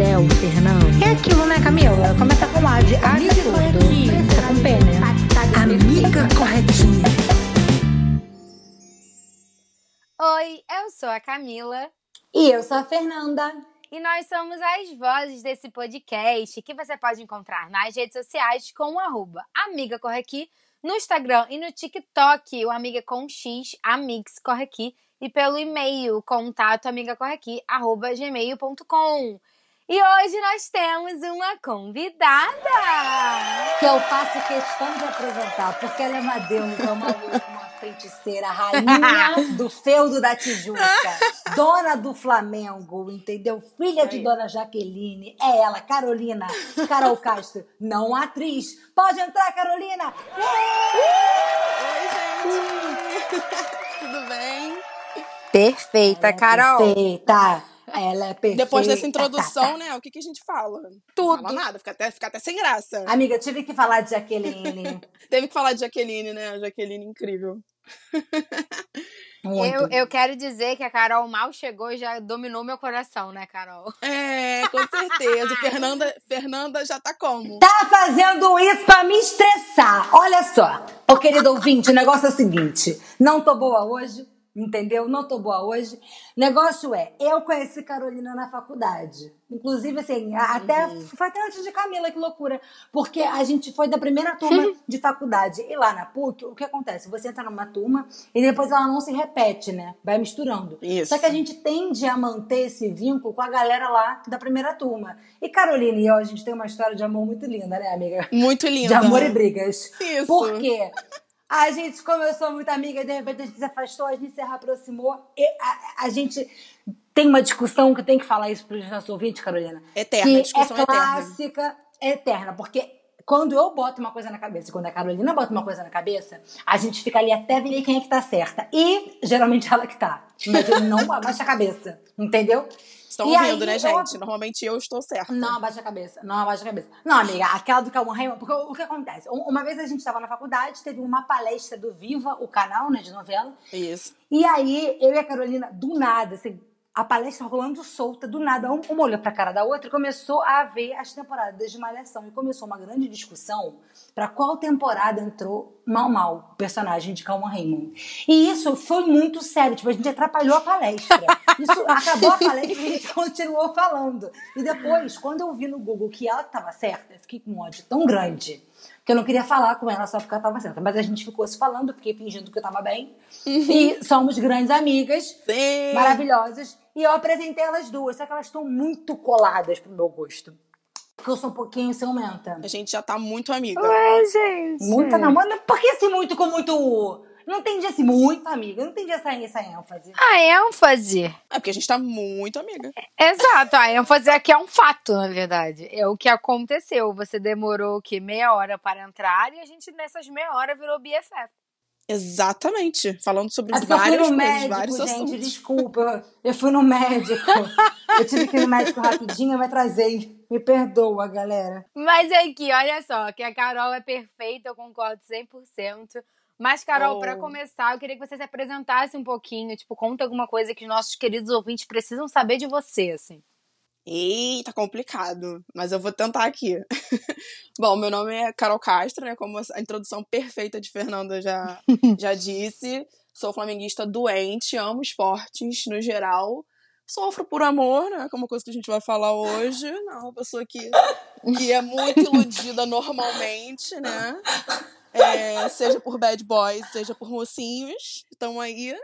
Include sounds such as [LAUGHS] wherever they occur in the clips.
céu, Fernando. É aquilo, né, Camila? Começa com A de A corretinha. Tá com P, né? Amiga corretinha. Oi, eu sou a Camila E eu sou a Fernanda. e nós somos as vozes desse podcast que você pode encontrar nas redes sociais com o arroba Amiga Corre Aqui, no Instagram e no TikTok, o Amiga com X, Amix Corre Aqui, e pelo e-mail, contato amigacorreaqui, arroba gmail.com. E hoje nós temos uma convidada! Que eu faço questão de apresentar, porque ela é uma deusa, uma, uma feiticeira, rainha [LAUGHS] do feudo da Tijuca, dona do Flamengo, entendeu? Filha de. Dona Jaqueline. É ela, Carolina, Carol Castro, não atriz. Pode entrar, Carolina! Oi, gente! Tudo bem? Perfeita, é Carol! Perfeita. Ela é perfeita. Depois dessa introdução, né? O que, que a gente fala? Tudo. Não fala nada, fica até, fica até sem graça. Amiga, tive que falar de Jaqueline. [LAUGHS] Teve que falar de Jaqueline, né? A Jaqueline incrível. Eu, eu quero dizer que a Carol mal chegou e já dominou meu coração, né, Carol? É, com certeza. Fernanda, Fernanda já tá como? Tá fazendo isso pra me estressar. Olha só. Ô, querido ouvinte, o negócio é o seguinte. Não tô boa hoje, entendeu? Não tô boa hoje. Negócio é, eu conheci Carolina na faculdade. Inclusive, assim, até foi até antes de Camila, que loucura. Porque a gente foi da primeira turma [LAUGHS] de faculdade. E lá na PUC, o que acontece? Você entra numa turma e depois ela não se repete, né? Vai misturando. Isso. Só que a gente tende a manter esse vínculo com a galera lá da primeira turma. E Carolina e eu, a gente tem uma história de amor muito linda, né, amiga? Muito De linda. amor e brigas. Isso. Por quê? A gente começou muito amiga de repente a gente se afastou, a gente se reaproximou. E a, a gente tem uma discussão que tem que falar isso para os nossos ouvintes, Carolina. Eterna, que discussão é eterna. clássica, eterna. Porque quando eu boto uma coisa na cabeça e quando a Carolina bota uma coisa na cabeça, a gente fica ali até ver quem é que tá certa. E geralmente ela que tá. Mas eu não [LAUGHS] abaixa a cabeça. Entendeu? Estão E ouvindo, aí, né, eu- gente? Normalmente eu estou certa. Não abaixa a cabeça, não abaixa a cabeça. Não, amiga, aquela do Calma Raymond, porque o, que acontece? Um- Uma vez a gente estava na faculdade, teve uma palestra do Viva, o canal, né, de novela, Isso. e aí eu e a Carolina, do nada, assim, a palestra rolando solta, do nada, um- uma olhou pra cara da outra e começou a ver as temporadas de Malhação. E começou uma grande discussão pra qual temporada entrou Mal Mal, o personagem de Calma Raymond. E isso foi muito sério, tipo, a gente atrapalhou a palestra. Isso acabou a palestra e a gente [LAUGHS] continuou falando. E depois, quando eu vi no Google que ela estava certa, eu fiquei com um ódio tão grande que eu não queria falar com ela só porque ela estava certa. Mas a gente ficou se falando, eu fiquei fingindo que eu estava bem. E somos grandes amigas Sim. maravilhosas. E eu apresentei elas duas, só que elas estão muito coladas pro meu gosto. Porque eu sou um pouquinho ciumenta. A gente já tá muito amiga. Ué, gente. Muita namorada. Por que esse muito com muito. Não entendi esse muito, amiga. Não entendi essa, essa ênfase. A ênfase. É porque a gente tá muito amiga. Exato, a ênfase aqui é um fato, na verdade. É o que aconteceu. Você demorou o quê? Meia hora para entrar e a gente, nessas meia hora, virou BFF. Exatamente. Falando sobre É porque eu fui no coisas, médico, vários gente, assuntos. desculpa. Eu fui no médico. Eu tive que ir no médico rapidinho, eu me atrasei. Me perdoa, galera. Mas aqui, olha só, que a Carol é perfeita, eu concordo 100%. Mas, Carol, Oh. pra começar, eu queria que você se apresentasse um pouquinho. Tipo, conta alguma coisa que os nossos queridos ouvintes precisam saber de você, assim. Eita, complicado. Mas eu vou tentar aqui. [LAUGHS] Bom, meu nome é Carol Castro, né? Como a introdução perfeita de Fernanda já, [LAUGHS] já disse. Sou flamenguista doente, amo esportes no geral. Sofro por amor, né? Que é coisa que a gente vai falar hoje. Não, uma pessoa que, que é muito iludida [LAUGHS] normalmente, né? É, seja por bad boys, seja por mocinhos. Estão aí.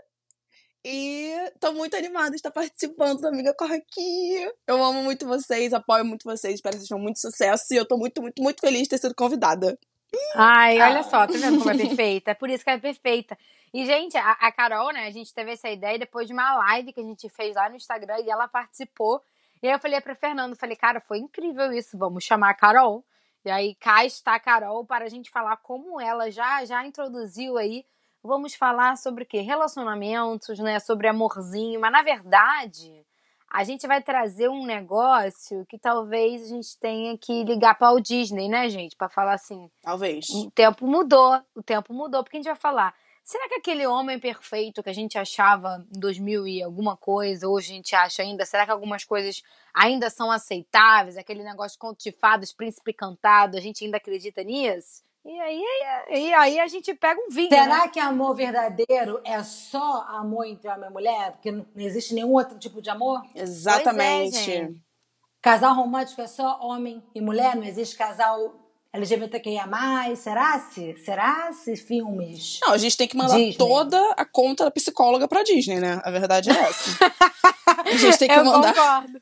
E tô muito animada de estar participando da Amiga Corre Aqui. Eu amo muito vocês, apoio muito vocês, espero que vocês tenham muito sucesso. E eu tô muito, muito, muito feliz de ter sido convidada. Ai, olha só, tá vendo como é perfeita? É por isso que ela é perfeita. E, gente, a, a Carol, né, a gente teve essa ideia depois de uma live que a gente fez lá no Instagram e ela participou. E aí eu falei pra Fernando, falei, cara, foi incrível isso, vamos chamar a Carol. E aí cá está a Carol para a gente falar como ela já já introduziu aí. Vamos falar sobre o quê? Relacionamentos, né? Sobre amorzinho, mas na verdade a gente vai trazer um negócio que talvez a gente tenha que ligar para o Disney, né, gente? Para falar assim, Talvez. o tempo mudou, o tempo mudou, porque a gente vai falar. Será que aquele homem perfeito que a gente achava em 2000 e alguma coisa, hoje a gente acha ainda, será que algumas coisas ainda são aceitáveis? Aquele negócio de conto de fadas, príncipe cantado, a gente ainda acredita nisso? E aí, e aí a gente pega um vinho, né? Será que amor verdadeiro é só amor entre homem e mulher? Porque não existe nenhum outro tipo de amor? Exatamente. Pois é, gente. Casal romântico é só homem e mulher? Não existe casal LGBTQIA+. Será se? Será se filmes? Não, a gente tem que mandar Disney. toda a conta da psicóloga pra Disney, né? A verdade é essa. [LAUGHS] a gente tem que Eu mandar concordo.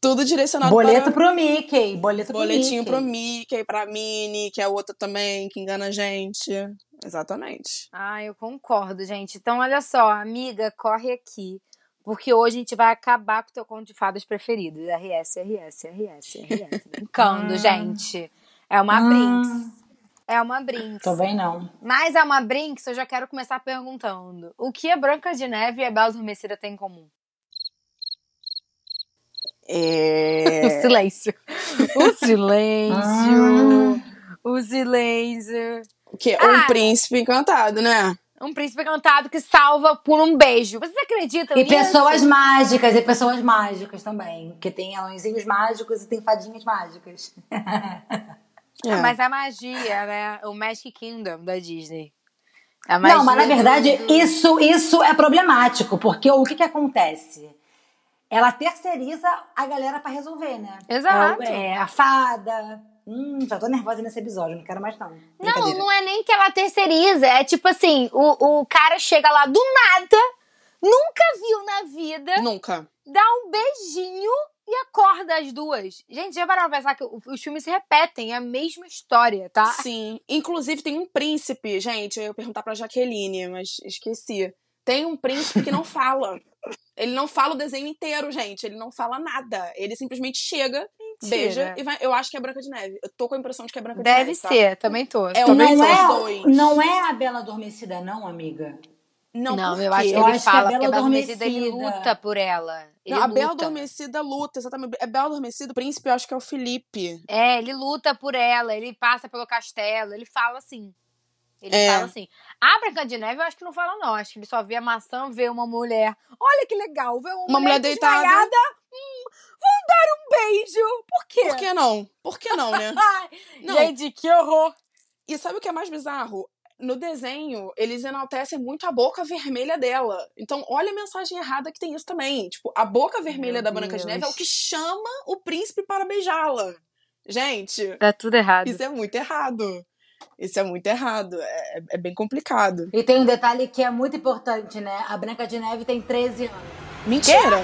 tudo direcionado Boleto para pro Mickey. Boleto pro boletinho Mickey. pro Mickey, pra Minnie, que é outra também que engana a gente. Exatamente. Ah, eu concordo, gente. Então, olha só, amiga, corre aqui. Porque hoje a gente vai acabar com o teu conto de fadas preferidos. RS, RS, RS, RS. [LAUGHS] Brincando, Ah. gente. É uma Ah. Brinks. É uma Brinks. Tô bem, não. Mas é uma Brinks, eu já quero começar perguntando. O que a Branca de Neve e a Bela Adormecida têm em comum? O É... silêncio. [LAUGHS] O silêncio. O silêncio. O quê? Ah. Um príncipe encantado, né? Um príncipe encantado que salva por um beijo. Vocês acreditam E nisso? pessoas mágicas, e pessoas mágicas também. Porque tem anõezinhos mágicos e tem fadinhas mágicas. É. Ah, Mas a magia, né? O Magic Kingdom da Disney. A magia Não, mas na verdade, do- isso, isso é problemático, porque o que, que acontece? Ela terceiriza a galera pra resolver, né? Exato. É, é a fada. Hum, já tô nervosa nesse episódio, não quero mais não. Não, não é nem que ela terceiriza. É tipo assim, o, o cara chega lá do nada, nunca viu na vida, Nunca. dá um beijinho e acorda as duas. Gente, já pararam pra pensar que os filmes se repetem, é a mesma história, tá? Sim. Inclusive, tem um príncipe, gente. Eu ia perguntar pra Jaqueline, mas esqueci. Tem um príncipe que não [LAUGHS] fala. Ele não fala o desenho inteiro, gente. Ele não fala nada. Ele simplesmente chega, beija e vai. Eu acho que é Branca de Neve. Eu tô com a impressão de que é Branca de Deve Neve. tá? ser, também tô. É um beijo não, é, dois. não é a Bela Adormecida, não, amiga. Não, Não, eu acho que Eu ele acho a fala Bela que a Bela Adormecida ele luta por ela. Ele Não, a Bela luta. Adormecida luta, exatamente. É Bela Adormecida, o príncipe, eu acho que é o Felipe. É, ele luta por ela, ele passa pelo castelo, ele fala assim. Ele É. fala assim. A Branca de Neve eu acho que não fala, não. Acho que ele só vê a maçã, vê uma mulher. Olha que legal, vê uma, Uma mulher deitada. Hum, vou dar um beijo. Por quê? Por que não? Por que não, né? [LAUGHS] Não. Gente, que horror. E sabe o que é mais bizarro? No desenho, eles enaltecem muito a boca vermelha dela. Então, olha a mensagem errada que tem isso também. Tipo, a boca vermelha Meu da Branca de Deus. Neve é o que chama o príncipe para beijá-la. Gente, Tá tudo errado. isso é muito errado. Isso é muito errado. É, é bem complicado. E tem um detalhe que é muito importante, né? A Branca de Neve tem 13 anos. Mentira!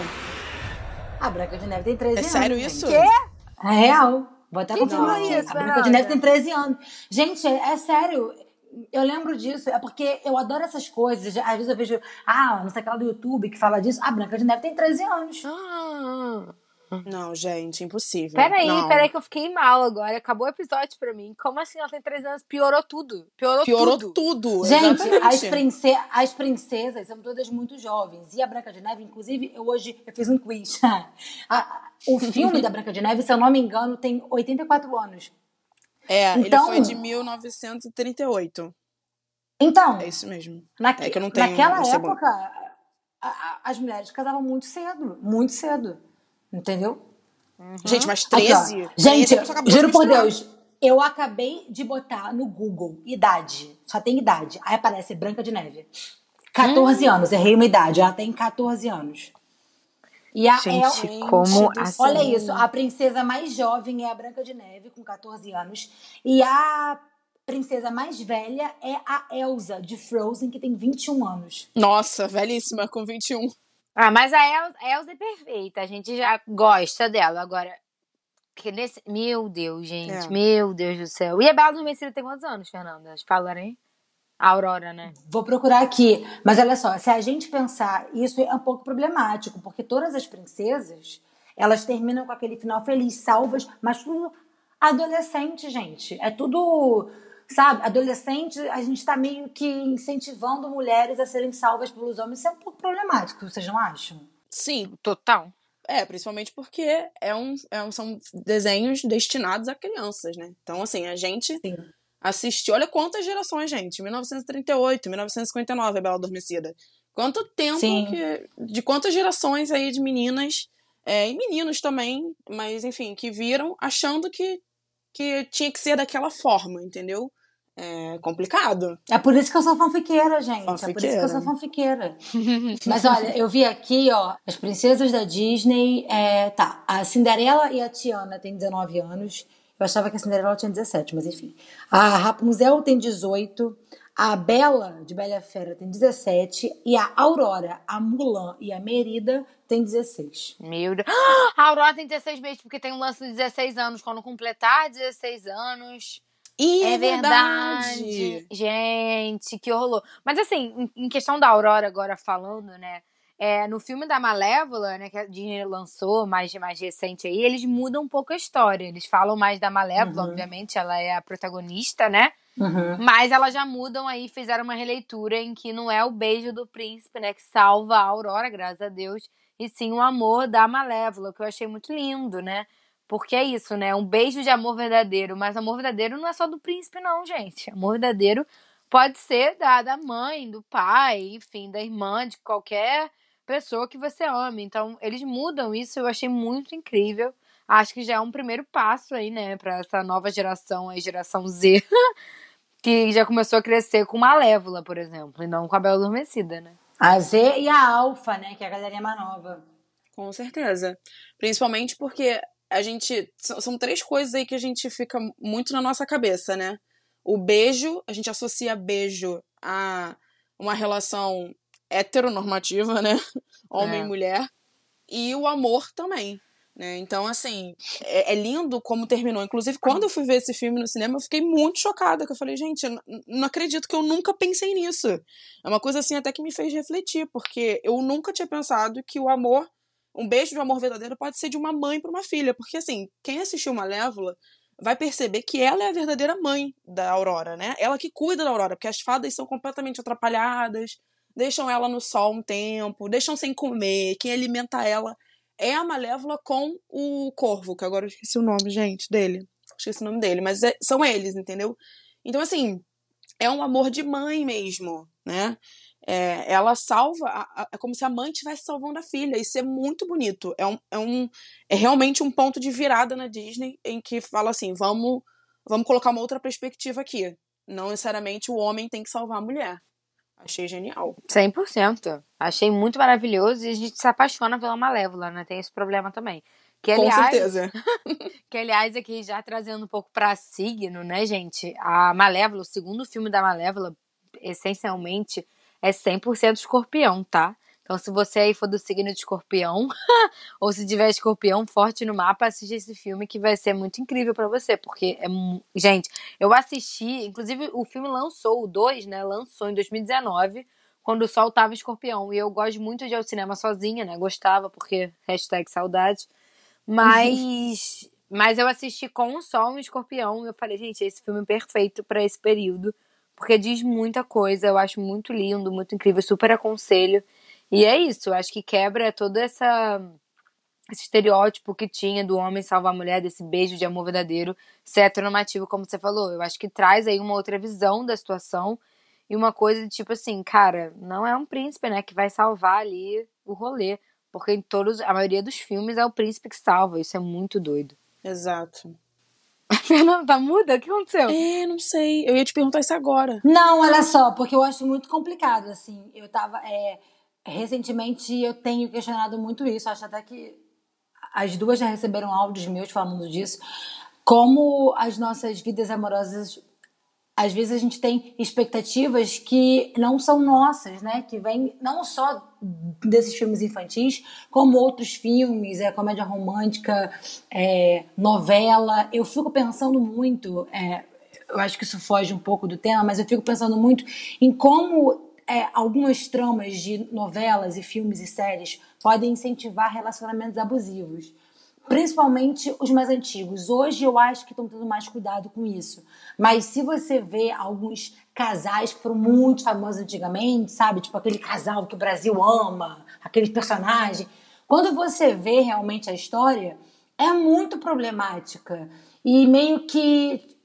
A Branca de Neve tem 13 É anos. sério gente. isso? É real. Vou até confirmar aqui. isso, a Branca de Neve tem 13 anos. Gente, é, é sério. Eu lembro disso. É porque eu adoro essas coisas. Às vezes eu vejo, ah, não sei aquela do YouTube que fala disso. A Branca de Neve tem 13 anos. Ah. Não, gente, impossível. Peraí, Não. peraí, que eu fiquei mal agora. Acabou o episódio pra mim. Como assim ela tem três anos? Piorou tudo. Piorou, Piorou tudo. tudo. Gente, as, prince- as princesas são todas muito jovens. E a Branca de Neve, inclusive, eu hoje eu fiz um quiz. [LAUGHS] A- o filme da Branca de Neve, se eu não me engano, tem 84 anos. É, Então- ele foi de 1938. Então, É isso mesmo. naque- É que eu não tenho naquela época, a- a- as mulheres casavam muito cedo. Muito cedo. Entendeu? Gente, mas Aqui, ó. 13? 13 Gente, de juro por. Deus, eu acabei de botar no Google idade. Só tem idade. Aí aparece Branca de Neve. 14 Hum. anos, errei uma idade. Ela tem 14 anos. E a Gente, El- como assim? Olha isso, a princesa mais jovem é a Branca de Neve, com 14 anos. E a princesa mais velha é a Elsa, de Frozen, que tem 21 anos. Nossa, velhíssima, com 21. Ah, mas a El- a Elsa é perfeita. A gente já gosta dela. Agora, que nesse... meu Deus, gente. É. Meu Deus do céu. E a Bela Adormecida tem quantos anos, Fernanda? Falaram aí? A Aurora, né? Vou procurar aqui. Mas olha só, se a gente pensar, isso é um pouco problemático, porque todas as princesas, elas terminam com aquele final feliz, salvas, mas tudo adolescente, gente. É tudo, sabe? Adolescente, a gente tá meio que incentivando mulheres a serem salvas pelos homens. Isso é um pouco problemático, vocês não acham? Sim, Total. é, principalmente porque é um, é um- são desenhos destinados a crianças, né? Então, assim, a gente Sim. assistiu. Olha quantas gerações, gente. 1938, 1959, A Bela Adormecida. Quanto tempo Sim. que. De quantas gerações aí de meninas, é, e meninos também, mas enfim, que viram achando que, que tinha que ser daquela forma, entendeu? É complicado. É por isso que eu sou fanfiqueira, gente. É por isso que eu sou fanfiqueira. [LAUGHS] Mas olha, eu vi aqui, ó, as princesas da Disney. É, tá, a Cinderela e a Tiana têm 19 anos. Eu achava que a Cinderela tinha 17, mas enfim. A Rapunzel tem 18. A Bela, de Bela Fera, tem 17. E a Aurora, a Mulan e a Merida tem 16. Meu Deus. [GASPS] A Aurora tem 16 meses, porque tem um lance de 16 anos. Quando completar 16 anos. E É verdade. Gente, que horror. Mas assim, em em questão da Aurora agora falando, né? É, no filme da Malévola, né, que a Disney lançou mais, mais recente aí, eles mudam um pouco a história. Eles falam mais da Malévola, Uhum. obviamente, ela é a protagonista, né? Uhum. Mas elas já mudam aí, fizeram uma releitura em que não é o beijo do príncipe, né, que salva a Aurora, graças a Deus, e sim o amor da Malévola, que eu achei muito lindo, né? Porque é isso, né? Um beijo de amor verdadeiro. Mas amor verdadeiro não é só do príncipe, não, gente. Amor verdadeiro pode ser da, da mãe, do pai, enfim, da irmã, de qualquer pessoa que você ame. Então, eles mudam isso, eu achei muito incrível. Acho que já é um primeiro passo aí, né, pra essa nova geração, a geração Z, [LAUGHS] que já começou a crescer com Malévola, por exemplo, e não com a Bela Adormecida, né? A Z e a Alfa, né? Que é a galerinha mais nova. Com certeza. Principalmente porque a gente. São três coisas aí que a gente fica muito na nossa cabeça, né? O beijo, a gente associa beijo a uma relação heteronormativa, né? [LAUGHS] Homem É. e mulher. E o amor também. Né? Então, assim, é, é lindo como terminou. Inclusive, quando eu fui ver esse filme no cinema, eu fiquei muito chocada. Que eu falei, gente, eu não acredito que eu nunca pensei nisso. É uma coisa assim até que me fez refletir, porque eu nunca tinha pensado que o amor um beijo de amor verdadeiro pode ser de uma mãe para uma filha, porque assim, quem assistiu Malévola vai perceber que ela é a verdadeira mãe da Aurora, né? Ela que cuida da Aurora, porque as fadas são completamente atrapalhadas, deixam ela no sol um tempo, deixam sem comer, quem alimenta ela é a Malévola com o Corvo, que agora eu esqueci o nome, gente, dele. Esqueci o nome dele, mas é- são eles, entendeu? Então, assim, é um amor de mãe mesmo, né? É, ela salva, a- a- é como se a mãe estivesse salvando a filha. Isso é muito bonito. É, um, é, um, é realmente um ponto de virada na Disney em que fala assim: vamos, vamos colocar uma outra perspectiva aqui. Não necessariamente o homem tem que salvar a mulher. Achei genial. 100%. Achei muito maravilhoso e a gente se apaixona pela Malévola, né? Tem esse problema também. Que, Com aliás, certeza. [LAUGHS] Que, aliás, aqui já trazendo um pouco pra signo, né, gente? A Malévola, o segundo filme da Malévola, essencialmente, é 100% escorpião, tá? Então, se você aí for do signo de escorpião, [LAUGHS] ou se tiver escorpião forte no mapa, assiste esse filme que vai ser muito incrível pra você, porque é. Gente, eu assisti, inclusive o filme lançou, o 2, né? Lançou em 2019, quando o sol tava escorpião. E eu gosto muito de ir ao cinema sozinha, né? Gostava, porque hashtag saudade. Mas. [LAUGHS] Mas eu assisti com o Sol e o Escorpião e eu falei, gente, esse filme é perfeito pra esse período. Porque diz muita coisa, eu acho muito lindo, muito incrível, super aconselho. E é isso, eu acho que quebra todo essa, esse estereótipo que tinha do homem salvar a mulher, desse beijo de amor verdadeiro, ser heteronormativo, como você falou. Eu acho que traz aí uma outra visão da situação e uma coisa de tipo assim, cara, não é um príncipe, né, que vai salvar ali o rolê. Porque em todos, a maioria dos filmes é o príncipe que salva. Isso é muito doido. Exato. Fernanda tá muda? O que aconteceu? É, não sei. Eu ia te perguntar isso agora. Não, olha só, porque eu acho muito complicado, assim. Eu tava. é, recentemente eu tenho questionado muito isso. Acho até que as duas já receberam áudios meus falando disso. Como as nossas vidas amorosas. Às vezes a gente tem expectativas que não são nossas, né? Que vêm não só desses filmes infantis, como outros filmes, é, comédia romântica, é, novela. Eu fico pensando muito, é, eu acho que isso foge um pouco do tema, mas eu fico pensando muito em como é, algumas tramas de novelas e filmes e séries podem incentivar relacionamentos abusivos. principalmente os mais antigos. Hoje eu acho que estão tendo mais cuidado com isso. Mas se você vê alguns casais que foram muito famosos antigamente, sabe? Tipo aquele casal que o Brasil ama, aquele personagem. Quando você vê realmente a história, é muito problemática. E meio que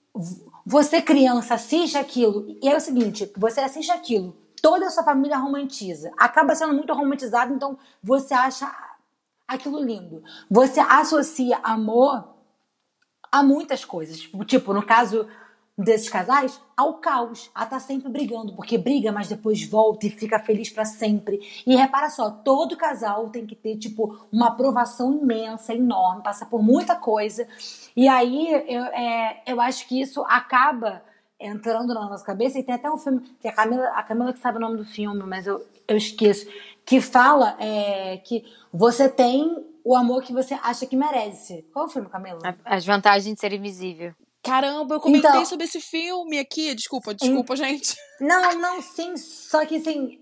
você, criança, assiste aquilo. E é o seguinte: você assiste aquilo, toda a sua família romantiza. Acaba sendo muito romantizado, então você acha aquilo lindo. Você associa amor a muitas coisas. Tipo, tipo, no caso desses casais, ao caos, a tá sempre brigando, porque briga, mas depois volta e fica feliz para sempre. E repara só, todo casal tem que ter, tipo, uma aprovação imensa, enorme, passa por muita coisa. E aí, eu, é, eu acho que isso acaba entrando na nossa cabeça, e tem até um filme, que a Camila, a Camila que sabe o nome do filme, mas eu, eu esqueço, que fala é, que você tem o amor que você acha que merece. Qual é o filme, Camila? As vantagens de ser invisível. Caramba, eu comentei então, sobre esse filme aqui. Desculpa, desculpa, gente. [LAUGHS] Não, não, sim. Só que, assim,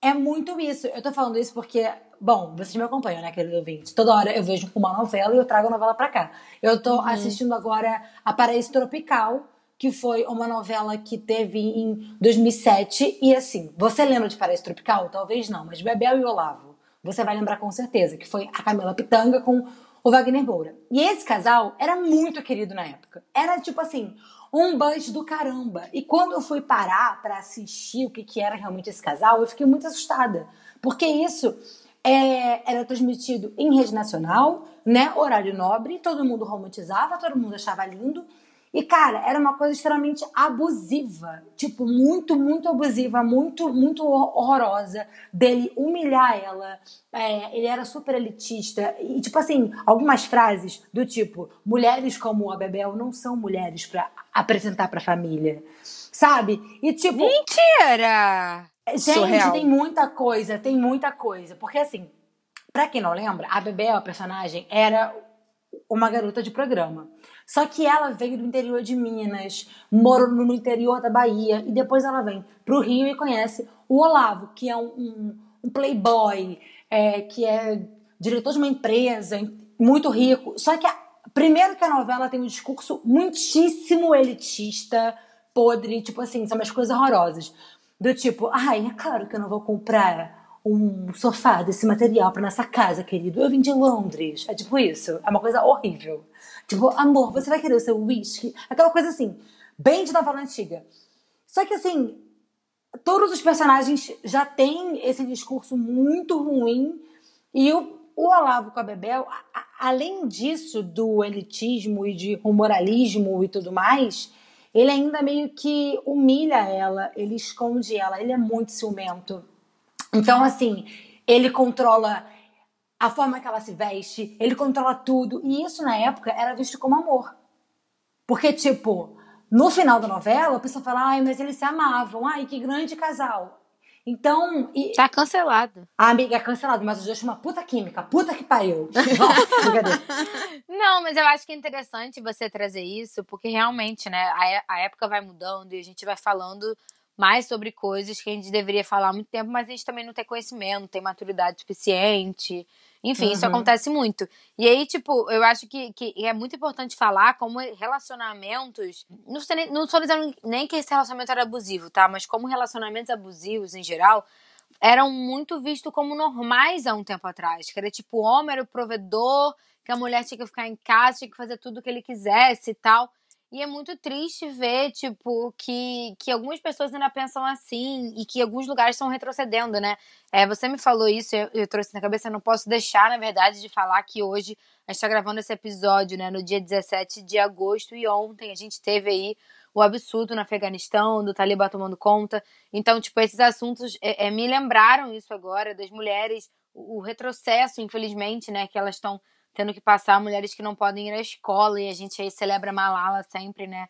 é muito isso. Eu tô falando isso porque, bom, vocês me acompanham, né, querido ouvinte? Toda hora eu vejo uma novela e eu trago a novela pra cá. Eu tô uhum. assistindo agora A Paraíso Tropical, que foi uma novela que teve em 2007. E assim, você lembra de Paraíso Tropical? Talvez não, mas Bebel e Olavo, você vai lembrar com certeza, que foi a Camila Pitanga com o Wagner Moura. E esse casal era muito querido na época. Era tipo assim, um buzz do caramba. E quando eu fui parar para assistir o que, que era realmente esse casal, eu fiquei muito assustada. Porque isso é, era transmitido em rede nacional, né? Horário nobre, todo mundo romantizava, todo mundo achava lindo. E, cara, era uma coisa extremamente abusiva. Tipo, muito, muito abusiva, muito, muito horrorosa dele humilhar ela. É, ele era super elitista. E, tipo assim, algumas frases do tipo: mulheres como a Bebel não são mulheres para apresentar pra família. Sabe? E tipo. Mentira! Gente, Surreal. tem muita coisa, tem muita coisa. Porque assim, pra quem não lembra, a Bebel, a personagem, era uma garota de programa. Só que ela veio do interior de Minas, morou no interior da Bahia, e depois ela vem para o Rio e conhece o Olavo, que é um, um, um playboy, é, que é diretor de uma empresa, muito rico. Só que, a, primeiro que a novela tem um discurso muitíssimo elitista, podre, tipo assim, são umas coisas horrorosas. Do tipo, ai, é claro que eu não vou comprar um sofá desse material para nossa casa, querido. Eu vim de Londres. É tipo isso. É uma coisa horrível. Tipo, amor, você vai querer o seu whisky? Aquela coisa assim, bem de novela antiga. Só que assim, todos os personagens já têm esse discurso muito ruim e o, o Olavo com a Bebel, a, além disso, do elitismo e de moralismo e tudo mais, ele ainda meio que humilha ela, ele esconde ela, ele é muito ciumento. Então, assim, ele controla a forma que ela se veste, ele controla tudo. E isso na época era visto como amor. Porque, tipo, no final da novela, a pessoa fala, ai, mas eles se amavam, ai, que grande casal. Então. E... Tá cancelado. A amiga é cancelado, mas os dois uma puta química, puta que pariu. [LAUGHS] Não, mas eu acho que é interessante você trazer isso, porque realmente, né, a, a época vai mudando e a gente vai falando mais sobre coisas que a gente deveria falar há muito tempo, mas a gente também não tem conhecimento, não tem maturidade suficiente. Enfim, uhum. isso acontece muito. E aí, tipo, eu acho que, que é muito importante falar como relacionamentos. Não nem, não estou dizendo nem que esse relacionamento era abusivo, tá? Mas como relacionamentos abusivos em geral eram muito vistos como normais há um tempo atrás. Que era tipo, o homem era o provedor, que a mulher tinha que ficar em casa, tinha que fazer tudo o que ele quisesse e tal. E é muito triste ver, tipo, que, que algumas pessoas ainda pensam assim e que alguns lugares estão retrocedendo, né? É, você me falou isso, eu, eu trouxe na cabeça, eu não posso deixar, na verdade, de falar que hoje a gente está gravando esse episódio, né, no dia 17 de agosto e ontem a gente teve aí o absurdo no Afeganistão, do Talibã tomando conta. Então, tipo, esses assuntos é, é, me lembraram isso agora, das mulheres, o, o retrocesso, infelizmente, né, que elas estão tendo que passar mulheres que não podem ir à escola e a gente aí celebra Malala sempre, né?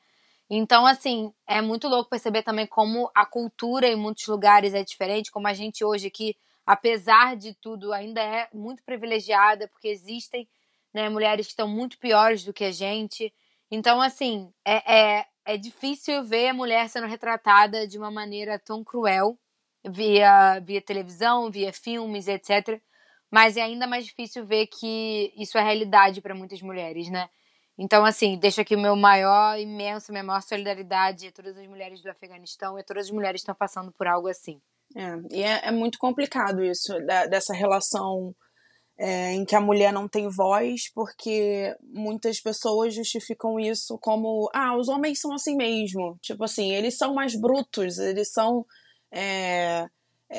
Então, assim, é muito louco perceber também como a cultura em muitos lugares é diferente, como a gente hoje aqui, apesar de tudo, ainda é muito privilegiada, porque existem né, mulheres que estão muito piores do que a gente. Então, assim, é, é, é difícil ver a mulher sendo retratada de uma maneira tão cruel via, via televisão, via filmes, etc. mas é ainda mais difícil ver que isso é realidade para muitas mulheres, né? Então, assim, deixo aqui o meu maior, imenso, minha maior solidariedade a todas as mulheres do Afeganistão e a todas as mulheres que estão passando por algo assim. É, e é, é muito complicado isso, da, dessa relação é, em que a mulher não tem voz, porque muitas pessoas justificam isso como, ah, os homens são assim mesmo. Tipo assim, eles são mais brutos, eles são. É,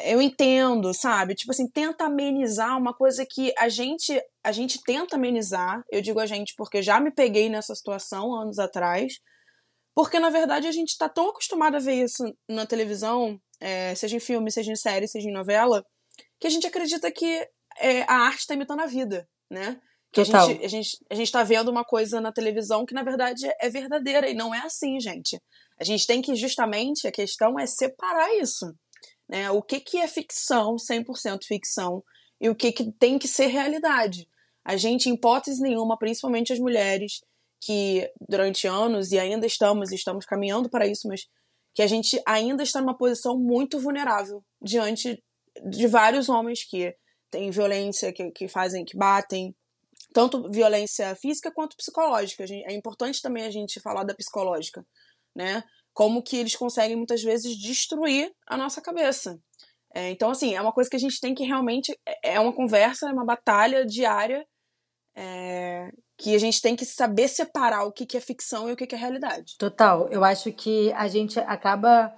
eu entendo, sabe? Tipo assim, tenta amenizar uma coisa que a gente a gente tenta amenizar. Eu digo a gente porque já me peguei nessa situação anos atrás. Porque, na verdade, a gente está tão acostumado a ver isso na televisão, é, seja em filme, seja em série, seja em novela, que a gente acredita que é, a arte está imitando a vida, né? Que a gente, a, gente, a gente tá vendo uma coisa na televisão que, na verdade, é verdadeira. E não é assim, gente. A gente tem que, justamente, a questão é separar isso. Né? O que, que é ficção, 100% ficção, e o que, que tem que ser realidade. A gente, em hipótese nenhuma, principalmente as mulheres, que durante anos, e ainda estamos, estamos caminhando para isso, mas que a gente ainda está numa posição muito vulnerável diante de vários homens que têm violência, que, que fazem, que batem, tanto violência física quanto psicológica. É importante também a gente falar da psicológica, né? Como que eles conseguem muitas vezes destruir a nossa cabeça. É, então, assim, é uma coisa que a gente tem que realmente. É, é uma conversa, é uma batalha diária é, que a gente tem que saber separar o que, que é ficção e o que, que é realidade. Total. Eu acho que a gente acaba,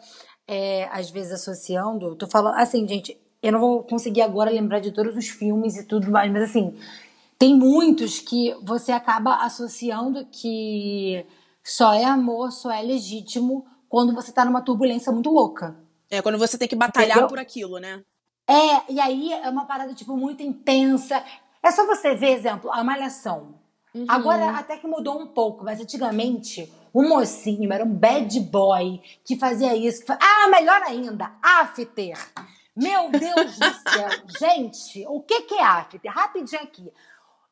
é, às vezes, associando. Tô falando. Assim, gente, eu não vou conseguir agora lembrar de todos os filmes e tudo mais, mas, assim, tem muitos que você acaba associando que só é amor, só é legítimo quando você tá numa turbulência muito louca. É, quando você tem que batalhar Entendeu? por aquilo, né? É, e aí é uma parada, tipo, muito intensa. É só você ver, exemplo, a Malhação. Uhum. Agora até que mudou um pouco, mas antigamente o mocinho era um bad boy que fazia isso. Que fazia... Ah, melhor ainda, after. Meu Deus do céu. [LAUGHS] Gente, o que, que é after? Rapidinho aqui.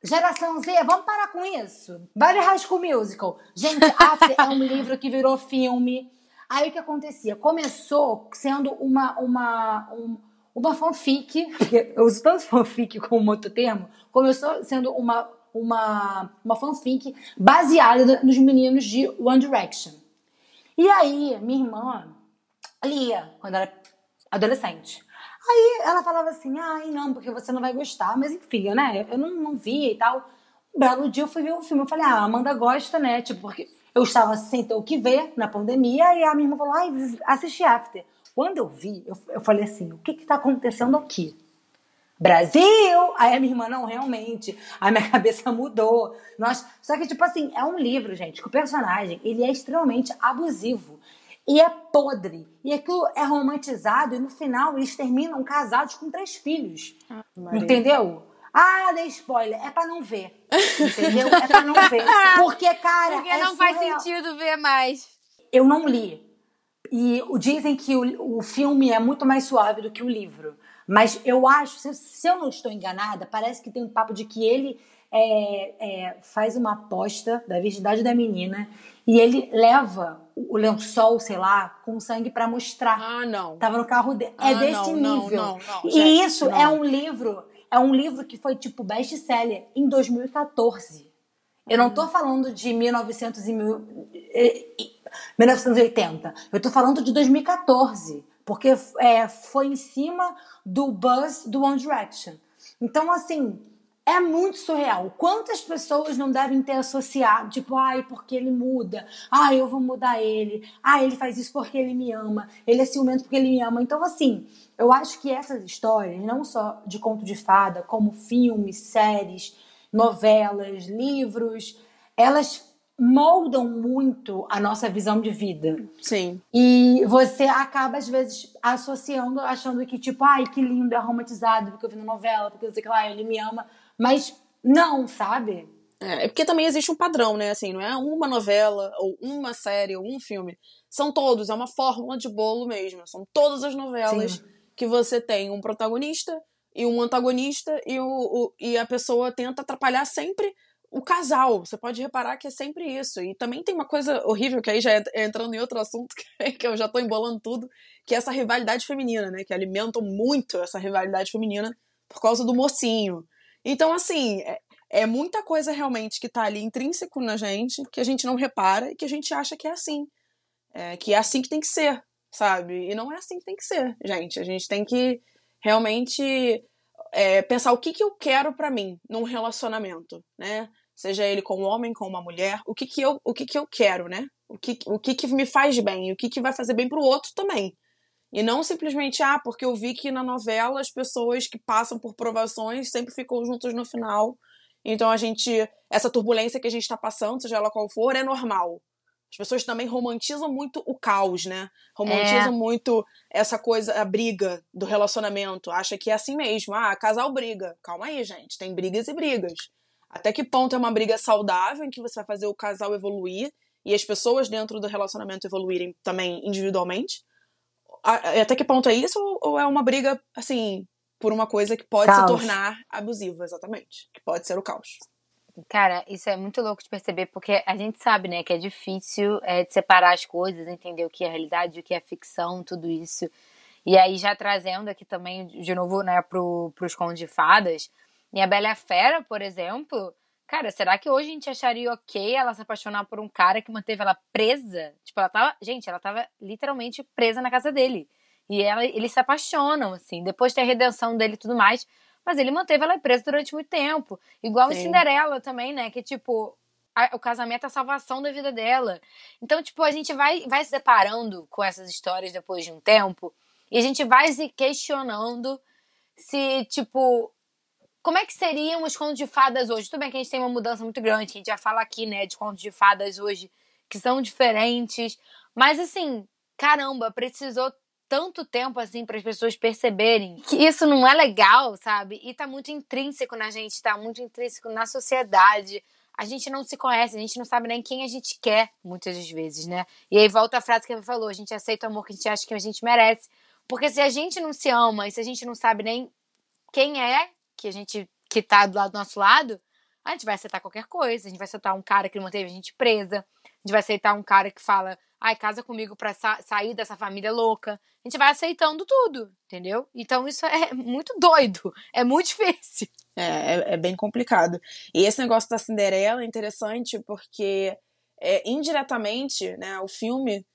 Geração Z, vamos parar com isso. Vai ver High School Musical. Gente, [LAUGHS] After é um livro que virou filme. Aí o que acontecia? Começou sendo uma, uma, um, uma fanfic, eu uso tanto fanfic [LAUGHS] como outro termo, começou sendo uma, uma, uma fanfic baseada nos meninos de One Direction. E aí, minha irmã lia quando era adolescente. Aí ela falava assim, ai, não, porque você não vai gostar. Mas enfim, né? Eu não, não via e tal. Um belo dia eu fui ver o filme. Eu falei, ah, Amanda gosta, né? Tipo, porque eu estava sem ter o que ver na pandemia. E a minha irmã falou, ai, assisti After. Quando eu vi, eu, eu falei assim, o que que tá acontecendo aqui? Brasil! Aí a minha irmã, não, realmente. Aí minha [LAUGHS] cabeça mudou. Nós... Só que, tipo assim, é um livro, gente, que o personagem, ele é extremamente abusivo. E é podre. E aquilo é romantizado e no final eles terminam casados com três filhos. Ah, entendeu? Ah, dei spoiler. É pra não ver. Entendeu? É pra não ver. [LAUGHS] Porque, cara. Porque é não surreal. faz sentido ver mais. Eu não li. E dizem que o, o filme é muito mais suave do que o livro. Mas eu acho, se, se eu não estou enganada, parece que tem um papo de que ele é, é, faz uma aposta da virgindade da menina e ele leva o lençol, sei lá, com sangue para mostrar. Ah, não. Tava no carro dele. É ah, desse não, nível. Não, não, e gente, isso é um livro, é um livro que foi tipo best-seller em 2014. Eu não tô hum. falando de 1900 e mil, 1980. Eu tô falando de 2014. Porque é, foi em cima do buzz do One Direction. Então, assim, é muito surreal. Quantas pessoas não devem ter associado, tipo, ai, porque ele muda, ai, eu vou mudar ele, ai, ele faz isso porque ele me ama, ele é ciumento porque ele me ama. Então, assim, eu acho que essas histórias, não só de conto de fada, como filmes, séries, novelas, livros, elas moldam muito a nossa visão de vida. Sim. E você acaba, às vezes, associando, achando que, tipo, ai, que lindo, é romantizado, porque eu vi na novela, porque eu sei que lá, ele me ama. Mas não, sabe? É, é porque também existe um padrão, né? Assim, não é uma novela, ou uma série, ou um filme. São todos, é uma fórmula de bolo mesmo. São todas as novelas Sim. que você tem um protagonista e um antagonista e, o, o, e a pessoa tenta atrapalhar sempre o casal. Você pode reparar que é sempre isso. E também tem uma coisa horrível, que aí já é entrando em outro assunto, [LAUGHS] que eu já tô embolando tudo, que é essa rivalidade feminina, né? Que alimentam muito essa rivalidade feminina por causa do mocinho. Então, assim, é, é muita coisa realmente que tá ali intrínseco na gente, que a gente não repara e que a gente acha que é assim. É, que é assim que tem que ser, sabe? E não é assim que tem que ser, gente. A gente tem que realmente é, pensar o que, que eu quero para mim num relacionamento, né? Seja ele com um homem, com uma mulher, o que, que, eu, o que, que eu quero, né? O que, o que, que me faz bem, o que, que vai fazer bem pro outro também. E não simplesmente, ah, porque eu vi que na novela as pessoas que passam por provações sempre ficam juntas no final. Então a gente. Essa turbulência que a gente está passando, seja ela qual for, é normal. As pessoas também romantizam muito o caos, né? Romantizam é. muito essa coisa, a briga do relacionamento. Acha que é assim mesmo. Ah, casal briga. Calma aí, gente. Tem brigas e brigas. Até que ponto é uma briga saudável em que você vai fazer o casal evoluir e as pessoas dentro do relacionamento evoluírem também individualmente? Até que ponto é isso ou é uma briga, assim, por uma coisa que pode caos. se tornar abusiva, exatamente. Que pode ser o caos. Cara, isso é muito louco de perceber, porque a gente sabe, né, que é difícil é, de separar as coisas, entender o que é realidade, o que é ficção, tudo isso. E aí, já trazendo aqui também, de novo, né, pro, pros contos de fadas, e a Bela Fera, por exemplo, Cara, será que hoje a gente acharia ok ela se apaixonar por um cara que manteve ela presa? Tipo, ela tava. Gente, ela tava literalmente presa na casa dele. E ela, eles se apaixonam, assim. Depois tem a redenção dele e tudo mais. Mas ele manteve ela presa durante muito tempo. Igual Sim. em Cinderela também, né? Que, tipo, a, o casamento é a salvação da vida dela. Então, tipo, a gente vai, vai se deparando com essas histórias depois de um tempo. E a gente vai se questionando se, tipo, como é que seriam os contos de fadas hoje? Tudo bem que a gente tem uma mudança muito grande, que a gente já fala aqui, né, de contos de fadas hoje que são diferentes. Mas assim, caramba, precisou tanto tempo assim para as pessoas perceberem que isso não é legal, sabe? E tá muito intrínseco na gente, tá muito intrínseco na sociedade. A gente não se conhece, a gente não sabe nem quem a gente quer, muitas das vezes, né? E aí volta a frase que ele falou: a gente aceita o amor que a gente acha que a gente merece. Porque se a gente não se ama e se a gente não sabe nem quem é que a gente que tá do lado do nosso lado, a gente vai aceitar qualquer coisa. A gente vai aceitar um cara que manteve a gente presa. A gente vai aceitar um cara que fala, ai, casa comigo pra sa sair dessa família louca. A gente vai aceitando tudo, entendeu? Então isso é [LAUGHS] muito doido. É muito difícil. É, é, é bem complicado. E esse negócio da Cinderela é interessante porque é, indiretamente, né, o filme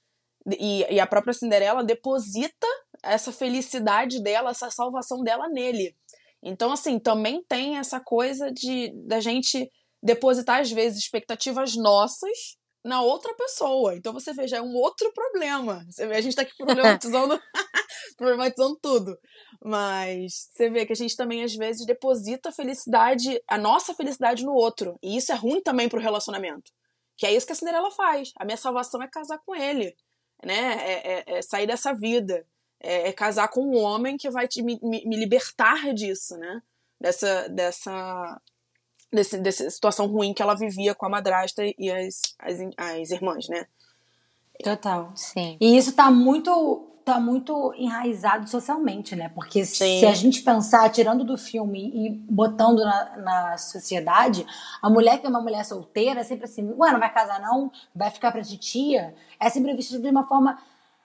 e, e a própria Cinderela deposita essa felicidade dela, essa salvação dela nele. Então, assim, também tem essa coisa de da gente depositar, às vezes, expectativas nossas na outra pessoa. Então você vê, já é um outro problema. Você vê, a gente tá aqui problematizando, [LAUGHS] [LAUGHS] problematizando tudo. Mas você vê que a gente também, às vezes, deposita a felicidade, a nossa felicidade no outro. E isso é ruim também pro relacionamento. Que é isso que a Cinderela faz. A minha salvação é casar com ele. Né? É, é, é sair dessa vida é, é, casar com um homem que vai te, me, me libertar disso, né? Dessa, dessa, desse, dessa situação ruim que ela vivia com a madrasta e as, as, as irmãs, né? Total. Sim. E isso tá muito tá muito enraizado socialmente, né? Porque Sim. se a gente pensar, tirando do filme e botando na, na sociedade, a mulher que é uma mulher solteira é sempre assim, ué, não vai casar não? Vai ficar pra titia? É sempre vista de uma forma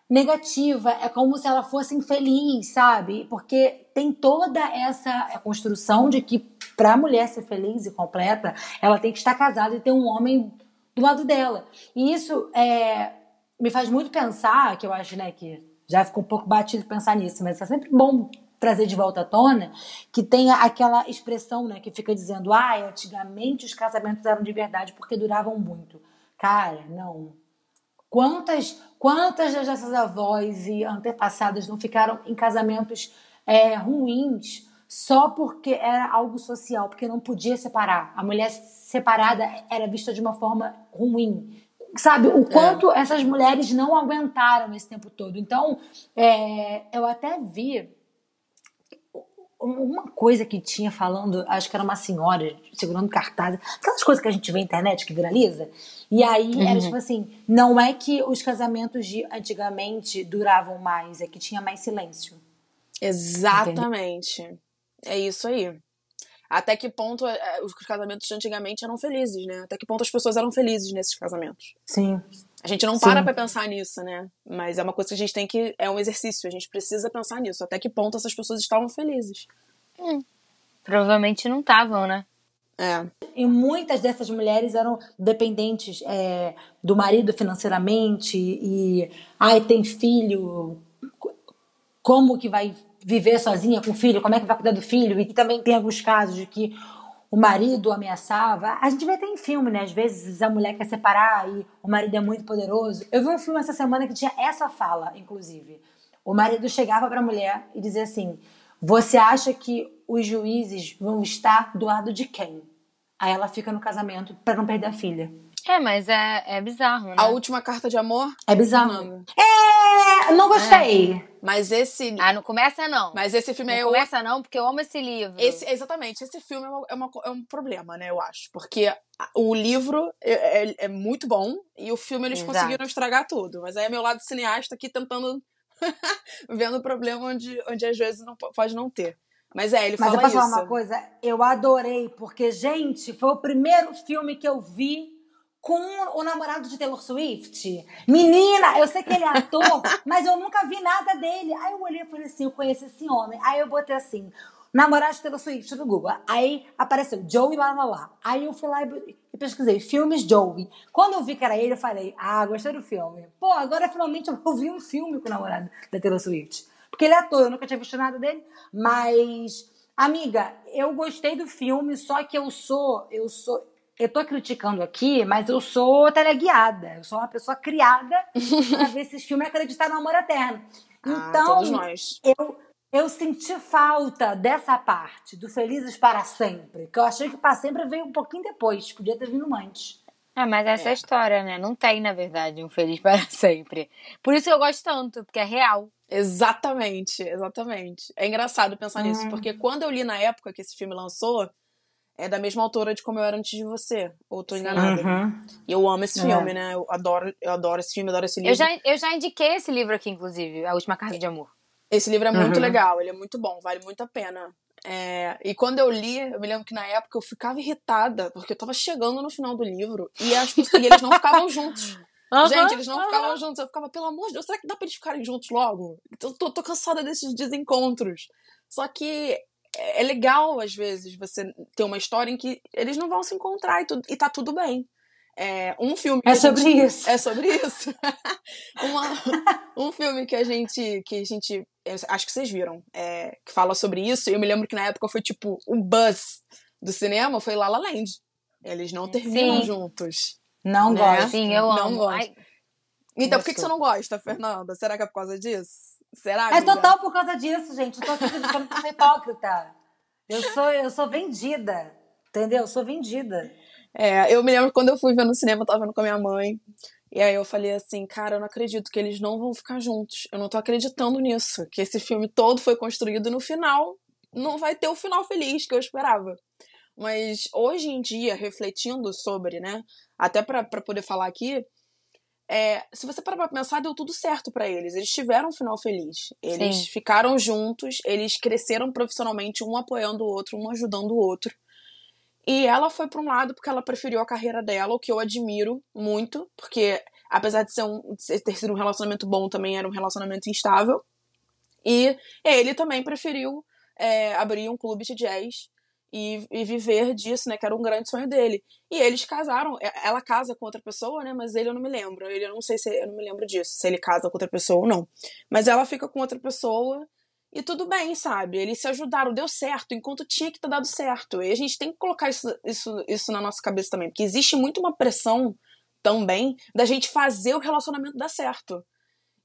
negativa, é como se ela fosse infeliz, sabe? Porque tem toda essa construção de que para a mulher ser feliz e completa, ela tem que estar casada e ter um homem do lado dela. E isso é, me faz muito pensar, que eu acho, né, que já ficou um pouco batido pensar nisso, mas é sempre bom trazer de volta à tona, que tenha aquela expressão, né, que fica dizendo, ah, antigamente os casamentos eram de verdade porque duravam muito. Cara, não. Quantas, quantas das nossas avós e antepassadas não ficaram em casamentos é, ruins só porque era algo social, porque não podia separar. A mulher separada era vista de uma forma ruim. Sabe, o quanto é. essas mulheres não aguentaram esse tempo todo. Então, é, eu até vi uma coisa que tinha falando, acho que era uma senhora segurando cartaz, aquelas coisas que a gente vê na internet que viraliza. E aí uhum. era tipo assim: não é que os casamentos de antigamente duravam mais, é que tinha mais silêncio. Exatamente. Entendeu? É isso aí. Até que ponto é, os casamentos de antigamente eram felizes, né? Até que ponto as pessoas eram felizes nesses casamentos. Sim. A gente não para pra pensar nisso, né? Mas é uma coisa que a gente tem que. É um exercício, a gente precisa pensar nisso. Até que ponto essas pessoas estavam felizes. Hum. Provavelmente não estavam, né? É. E muitas dessas mulheres eram dependentes é, do marido financeiramente e ai tem filho, como que vai viver sozinha com o filho, como é que vai cuidar do filho? E também tem alguns casos de que o marido ameaçava. A gente vê até em filme, né? Às vezes a mulher quer separar e o marido é muito poderoso. Eu vi um filme essa semana que tinha essa fala, inclusive. O marido chegava para a mulher e dizia assim: Você acha que os juízes vão estar do lado de quem? Aí ela fica no casamento para não perder a filha. É, mas é, é bizarro, né? A última carta de amor. É bizarro. É, não gostei. Mas esse. Ah, não começa não. Mas esse filme não é começa não, porque eu amo esse livro. Esse, exatamente, esse filme é, uma- é uma- é um problema, né, eu acho. Porque o livro é, é- é muito bom e o filme eles Exato. conseguiram estragar tudo. Mas aí é meu lado cineasta aqui tentando. [LAUGHS] vendo o problema onde, onde às vezes não po- pode não ter. Mas é, ele Mas eu fala posso isso. falar uma coisa? Eu adorei, porque, gente, foi o primeiro filme que eu vi com o namorado de Taylor Swift. Menina, eu sei que ele é ator, [LAUGHS] mas eu nunca vi nada dele. Aí eu olhei e falei assim, eu conheço esse homem. Aí eu botei assim, namorado de Taylor Swift no Google. Aí apareceu Joey lá, lá, lá. Aí eu fui lá e pesquisei filmes Joey. Quando eu vi que era ele, eu falei, ah, gostei do filme. Pô, agora finalmente eu vi um filme com o namorado da Taylor Swift. Porque ele é ator, eu nunca tinha visto nada dele. Mas, amiga, eu gostei do filme, só que eu sou, eu sou, eu tô criticando aqui, mas eu sou teleguiada. Eu sou uma pessoa criada pra [LAUGHS] ver esses filmes e acreditar no amor eterno. Ah, Então, todos nós. eu, eu senti falta dessa parte, do Felizes para Sempre. Que eu achei que para sempre veio um pouquinho depois. Podia ter vindo antes. Ah, mas essa é a história, né? Não tem, na verdade, um feliz para sempre. Por isso que eu gosto tanto, porque é real. Exatamente, exatamente. É engraçado pensar nisso, porque quando eu li na época que esse filme lançou, é da mesma autora de Como Eu Era Antes de Você, ou tô enganada. E eu amo esse É. filme, né? Eu adoro, eu adoro esse filme, adoro esse livro. Eu já, eu já indiquei esse livro aqui, inclusive, A Última Carta de Amor. Esse livro é muito Uhum. legal, ele é muito bom, vale muito a pena. É, e quando eu li, eu me lembro que na época eu ficava irritada, porque eu tava chegando no final do livro e, as pessoas, e eles não ficavam juntos. [LAUGHS] Gente, eles não ficavam juntos. Eu ficava, pelo amor de Deus, será que dá pra eles ficarem juntos logo? Eu tô, tô cansada desses desencontros. Só que é é legal, às vezes, você ter uma história em que eles não vão se encontrar e, tu- e tá tudo bem. É, um filme É a gente- sobre isso. é sobre isso. [LAUGHS] Uma- um filme que a gente. que a gente. eu acho que vocês viram. é, que fala sobre isso. E eu me lembro que na época foi tipo o buzz do cinema foi La La Land. Eles não terminam Sim. juntos. Não Né? gosto. Sim, eu Não amo. gosto. Ai, Então, por que, que você não gosta, Fernanda? Será que é por causa disso? Será? É amiga? total por causa disso, gente. Eu tô aqui acreditando que eu sou hipócrita. Eu sou, eu sou vendida. Entendeu? Eu sou vendida. É, eu me lembro quando eu fui ver no cinema, eu tava vendo com a minha mãe. E aí eu falei assim, cara, eu não acredito que eles não vão ficar juntos. Eu não tô acreditando nisso. Que esse filme todo foi construído e no final não vai ter o final feliz que eu esperava. Mas hoje em dia, refletindo sobre, né? Até pra poder falar aqui, é, se você parar pra pensar, deu tudo certo pra eles. Eles tiveram um final feliz. Eles Sim. ficaram juntos, eles cresceram profissionalmente, um apoiando o outro, um ajudando o outro. E ela foi pra um lado porque ela preferiu a carreira dela, o que eu admiro muito, porque apesar de, ser um, de ter sido um relacionamento bom, também era um relacionamento instável. E ele também preferiu é, abrir um clube de jazz e, e viver disso, né? Que era um grande sonho dele. E eles casaram. é, Ela casa com outra pessoa, né? Mas ele eu não me lembro. Ele eu não sei se eu não me lembro disso, se ele casa com outra pessoa ou não. Mas ela fica com outra pessoa e tudo bem, sabe? Eles se ajudaram, deu certo, enquanto tinha que ter dado certo. E a gente tem que colocar isso, isso, isso na nossa cabeça também, porque existe muito uma pressão também da gente fazer o relacionamento dar certo.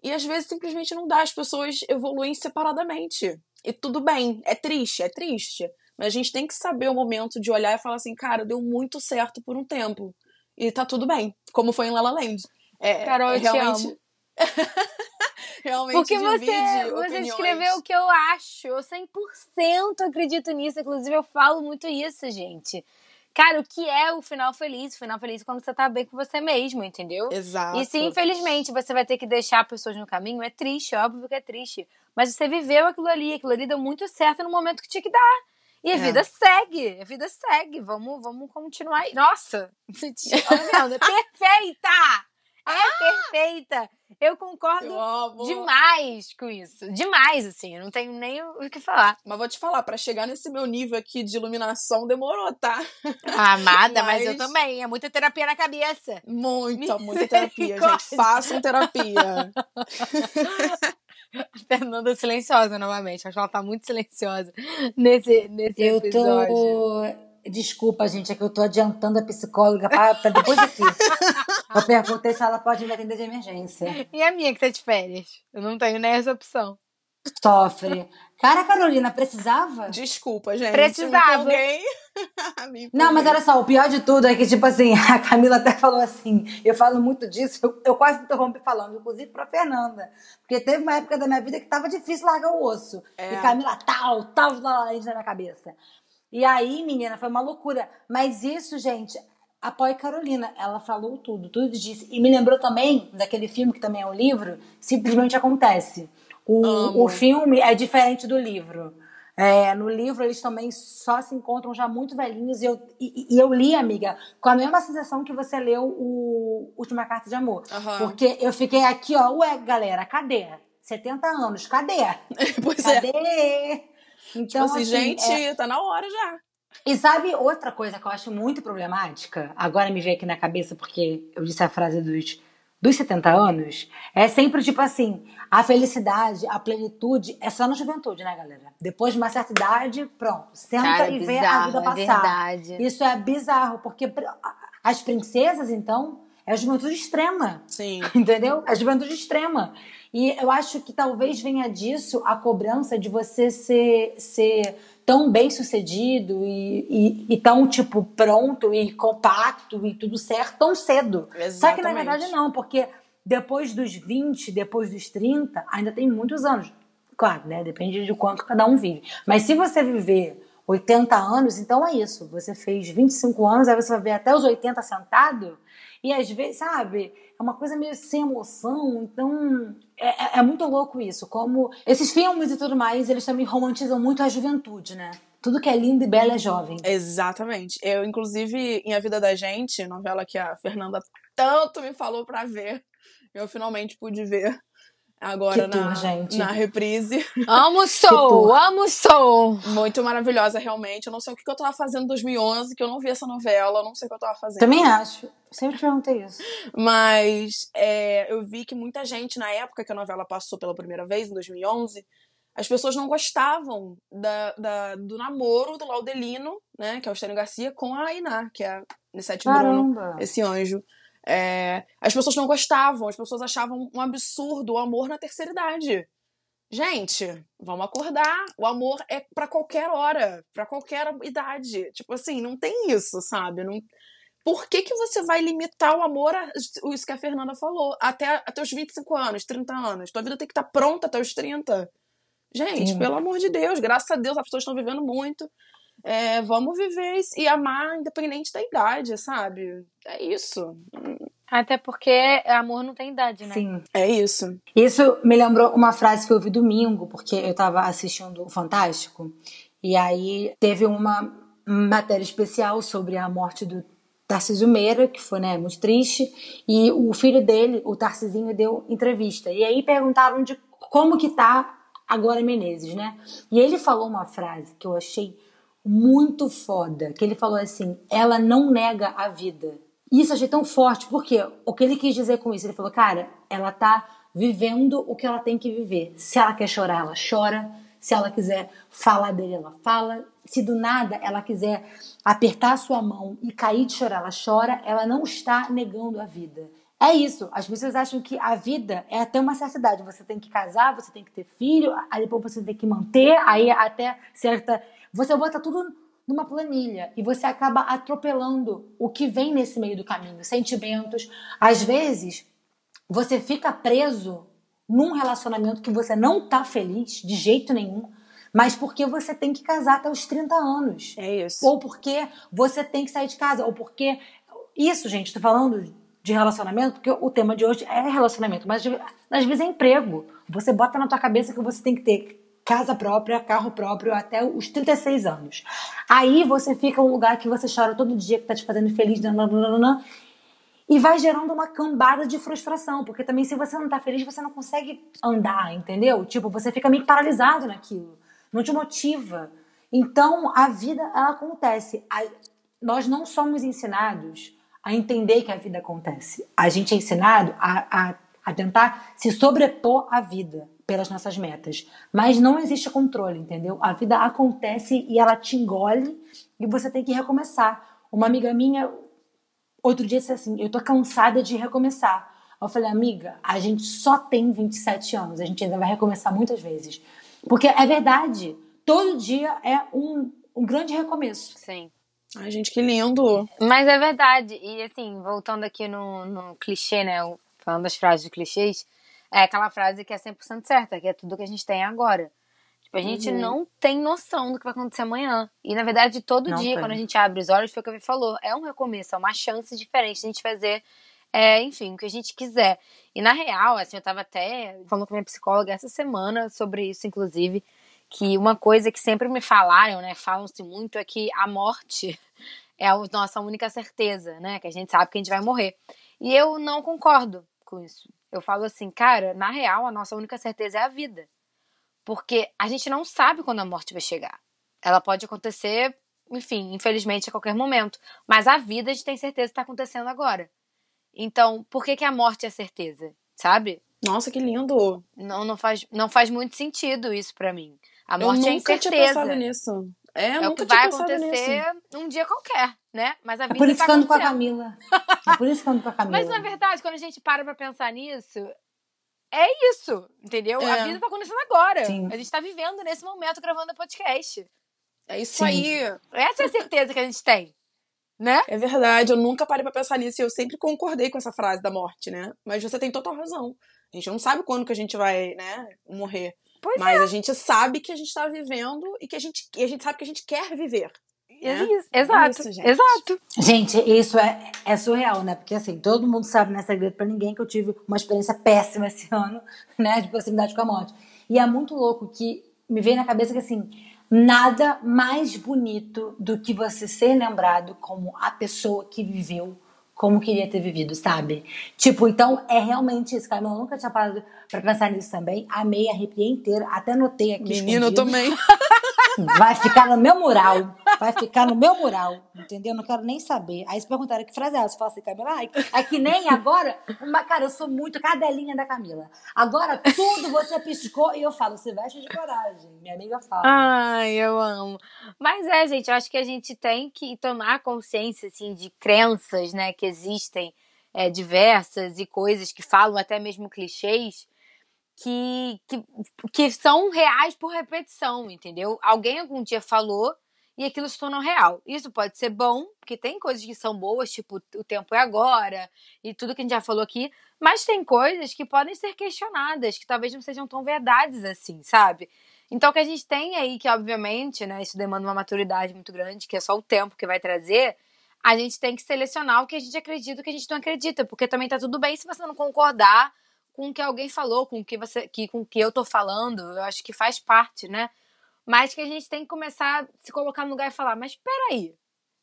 E às vezes simplesmente não dá, as pessoas evoluem separadamente. E tudo bem, é triste, é triste. Mas a gente tem que saber o momento de olhar e falar assim, cara, deu muito certo por um tempo. E tá tudo bem, como foi em La La Land. É, Carol, é eu te realmente... amo. [LAUGHS] realmente Porque você, você escreveu o que eu acho. Eu 100% acredito nisso. Inclusive, eu falo muito isso, gente. Cara, o que é o final feliz? O final feliz é quando você tá bem com você mesmo, entendeu? Exato. E se infelizmente você vai ter que deixar pessoas no caminho, é triste, óbvio que é triste. Mas você viveu aquilo ali, aquilo ali deu muito certo no momento que tinha que dar. E a É. vida segue, a vida segue. Vamos, vamos continuar aí. Nossa! [LAUGHS] Fernanda, é perfeita! É perfeita. Eu concordo Eu demais com isso. Demais, assim. Eu não tenho nem o que falar. Mas vou te falar, pra chegar nesse meu nível aqui de iluminação demorou, tá? Amada, mas... eu Mas- também. É muita terapia na cabeça. Muita, muita terapia, gente. Façam terapia. [LAUGHS] [LAUGHS] Fernanda silenciosa novamente. Acho que ela tá muito silenciosa nesse, nesse Eu episódio. tô. Desculpa, gente, é que eu tô adiantando a psicóloga pra, pra depois aqui. [LAUGHS] eu perguntei se ela pode me atender de emergência. E a minha que tá de férias? Eu não tenho nem essa opção. Sofre. Cara, Carolina, precisava? Desculpa, gente. Precisava. Empolguei. [LAUGHS] Não, mas olha só, o pior de tudo é que, tipo assim, [LAUGHS] a Camila até falou assim, eu falo muito disso, eu, eu quase interrompi falando, inclusive pra Fernanda. Porque teve uma época da minha vida que tava difícil largar o osso. É. E Camila, tal, tal, de na minha cabeça. E aí, menina, foi uma loucura. Mas isso, gente, apoia Carolina. Ela falou tudo, tudo disse. E me lembrou também daquele filme, que também é um livro, Simplesmente Acontece. O, Amo. o filme é diferente do livro. É, no livro eles também só se encontram já muito velhinhos e eu, e, e eu li, amiga, com a mesma sensação que você leu o Última Carta de Amor. Aham. Porque eu fiquei aqui, ó, ué, galera, cadê? 70 anos, cadê? [LAUGHS] Pois é. Cadê? Então, Tipo assim, assim, gente, é- tá na hora já. E sabe outra coisa que eu acho muito problemática? Agora me veio aqui na cabeça porque eu disse a frase dos, dos 70 anos. É sempre tipo assim: a felicidade, a plenitude é só na juventude, né, galera? Depois de uma certa idade, pronto. Senta Cara, e é vê a bizarro, vida é passar. verdade. Isso é bizarro, porque as princesas, então, é a juventude extrema. Sim. [LAUGHS] Entendeu? A juventude extrema. E eu acho que talvez venha disso a cobrança de você ser, ser tão bem sucedido e, e, e tão, tipo, pronto e compacto e tudo certo tão cedo. Só que na Exatamente. verdade não, porque depois dos 20, depois dos 30, ainda tem muitos anos. Claro, né? Depende de quanto cada um vive. Mas se você viver 80 anos, então é isso. Você fez 25 anos, aí você vai ver até os 80 sentado. E às vezes, sabe, é uma coisa meio sem emoção. Então, é, é- é muito louco isso. Como esses filmes e tudo mais, eles também romantizam muito a juventude, né? Tudo que é lindo e belo é jovem. Exatamente. Eu, inclusive, em A Vida da Gente, novela que a Fernanda tanto me falou pra ver, eu finalmente pude ver agora Que tour, na, gente. na reprise. [LAUGHS] Amo Soul, amo Soul. Muito maravilhosa, realmente. Eu não sei o que eu tava fazendo em 2011, que eu não vi essa novela, eu não sei o que eu tava fazendo. Também acho. Sempre perguntei isso. Mas é, eu vi que muita gente, na época que a novela passou pela primeira vez, em 2011, as pessoas não gostavam da, da- do namoro do Laudelino, né, que é o Estênio Garcia, com a Ainá, que é a Nissete Bruno, esse anjo. É, as pessoas não gostavam, as pessoas achavam um absurdo o amor na terceira idade. Gente, vamos acordar. O amor é pra qualquer hora, pra qualquer idade. Tipo assim, não tem isso, sabe? Não... Por que, que você vai limitar o amor a isso que a Fernanda falou? Até, até os 25 anos, 30 anos. Tua vida tem que estar pronta até os 30. Gente, Sim. pelo amor de Deus, graças a Deus as pessoas estão vivendo muito. É, vamos viver e amar independente da idade, sabe? É isso. Até porque amor não tem idade, né? Sim. É isso. Isso me lembrou uma frase que eu ouvi domingo, porque eu tava assistindo o Fantástico, e aí teve uma matéria especial sobre a morte do Tarcísio Meira, que foi né, muito triste, e o filho dele, o Tarcisinho, deu entrevista. E aí perguntaram de como que tá agora Menezes, né? E ele falou uma frase que eu achei muito foda, que ele falou assim, ela não nega a vida. Isso achei tão forte, porque o que ele quis dizer com isso? Ele falou, cara, ela tá vivendo o que ela tem que viver. Se ela quer chorar, ela chora. Se ela quiser falar dele, ela fala. Se do nada ela quiser apertar a sua mão e cair de chorar, ela chora. Ela não está negando a vida. É isso. As pessoas acham que a vida é até uma certa idade. Você tem que casar, você tem que ter filho, aí depois você tem que manter, aí até certa. Você bota tudo numa planilha e você acaba atropelando o que vem nesse meio do caminho, sentimentos. Às vezes, você fica preso num relacionamento que você não tá feliz de jeito nenhum, mas porque você tem que casar até os 30 anos. É isso. Ou porque você tem que sair de casa, ou porque. Isso, gente, tô falando de relacionamento, porque o tema de hoje é relacionamento, mas às vezes é emprego. Você bota na tua cabeça que você tem que ter casa própria, carro próprio até os 36 anos. Aí você fica num lugar que você chora todo dia, que tá te fazendo feliz, nananana, E vai gerando uma cambada de frustração, porque também se você não tá feliz, você não consegue andar, entendeu? Tipo, você fica meio paralisado naquilo, não te motiva. Então, a vida, ela acontece. A- nós não somos ensinados a entender que a vida acontece. A gente é ensinado a, a, a tentar se sobrepor à vida pelas nossas metas. Mas não existe controle, entendeu? A vida acontece e ela te engole e você tem que recomeçar. Uma amiga minha, outro dia, disse assim: Eu tô cansada de recomeçar. Eu falei, amiga, a gente só tem 27 anos, a gente ainda vai recomeçar muitas vezes. Porque é verdade, todo dia é um, um grande recomeço. Sim. Ai, gente, que lindo. Mas é verdade. E assim, voltando aqui no, no clichê, né? Falando das frases de clichês, é aquela frase que é 100% certa, que é tudo que a gente tem agora. Tipo, a gente Uhum. não tem noção do que vai acontecer amanhã. E na verdade, todo Não dia, tem. quando a gente abre os olhos, foi o que a Vi falou, é um recomeço, é uma chance diferente de a gente fazer, é, enfim, o que a gente quiser. E na real, assim, eu tava até falando com minha psicóloga essa semana sobre isso, inclusive, que uma coisa que sempre me falaram, né, falam-se muito, é que a morte [LAUGHS] é a nossa única certeza, né? Que a gente sabe que a gente vai morrer. E eu não concordo com isso. Eu falo assim, cara, na real, a nossa única certeza é a vida. Porque a gente não sabe quando a morte vai chegar. Ela pode acontecer, enfim, infelizmente, a qualquer momento. Mas a vida a gente tem certeza que está acontecendo agora. Então, por que, que a morte é certeza? Sabe? Nossa, que lindo. Não, não, faz, não faz muito sentido isso pra mim. A Eu morte é nunca tinha incerteza. pensado nisso. É, É o que vai acontecer nisso. um dia qualquer, né? Mas a É vida por isso tá que eu ando com a. Camila. É por isso que eu ando com a Camila. [LAUGHS] Mas na verdade, quando a gente para pra pensar nisso, é isso, entendeu? É. A vida tá acontecendo agora. Sim. A gente tá vivendo nesse momento gravando o podcast. É isso Sim. aí. Essa é a certeza que a gente tem, né? É verdade, eu nunca parei pra pensar nisso e eu sempre concordei com essa frase da morte, né? Mas você tem total razão. A gente não sabe quando que a gente vai, né, morrer. Pois Mas a gente sabe que a gente tá vivendo e que a gente, e a gente sabe que a gente quer viver. É né? isso. Exato. Isso, gente. exato. Gente, isso é, é surreal, né? Porque assim, todo mundo sabe, não é segredo pra ninguém, que eu tive uma experiência péssima esse [LAUGHS] ano, né? De proximidade com a morte. E é muito louco que me veio na cabeça que assim, nada mais bonito do que você ser lembrado como a pessoa que viveu como queria ter vivido, sabe? Tipo, então é realmente isso, cara. Eu nunca tinha parado pra pensar nisso também. Amei, arrepiei inteira. Até notei aqui. Menina, eu escondido. também. [LAUGHS] Vai ficar no meu mural. Vai ficar no meu mural. Entendeu? Não quero nem saber. Aí se perguntaram que frase é essa, eu falo assim, Camila, ai, é que nem agora. Uma, cara, eu sou muito cadelinha da Camila. Agora tudo você piscou e eu falo, você veste de coragem. Minha amiga fala. Ai, eu amo. Mas é, gente, eu acho que a gente tem que tomar consciência, assim, de crenças, né, que existem é, diversas e coisas que falam até mesmo clichês que, que, que são reais por repetição, entendeu? Alguém algum dia falou e aquilo se tornou real. Isso pode ser bom, porque tem coisas que são boas, tipo o tempo é agora e tudo que a gente já falou aqui, mas tem coisas que podem ser questionadas, que talvez não sejam tão verdades assim, sabe? Então o que a gente tem aí, que obviamente, né, isso demanda uma maturidade muito grande, que é só o tempo que vai trazer, a gente tem que selecionar o que a gente acredita e o que a gente não acredita, porque também tá tudo bem se você não concordar com o que alguém falou, com o que você, que, com o que eu tô falando, eu acho que faz parte, né? Mas que a gente tem que começar a se colocar no lugar e falar, mas peraí,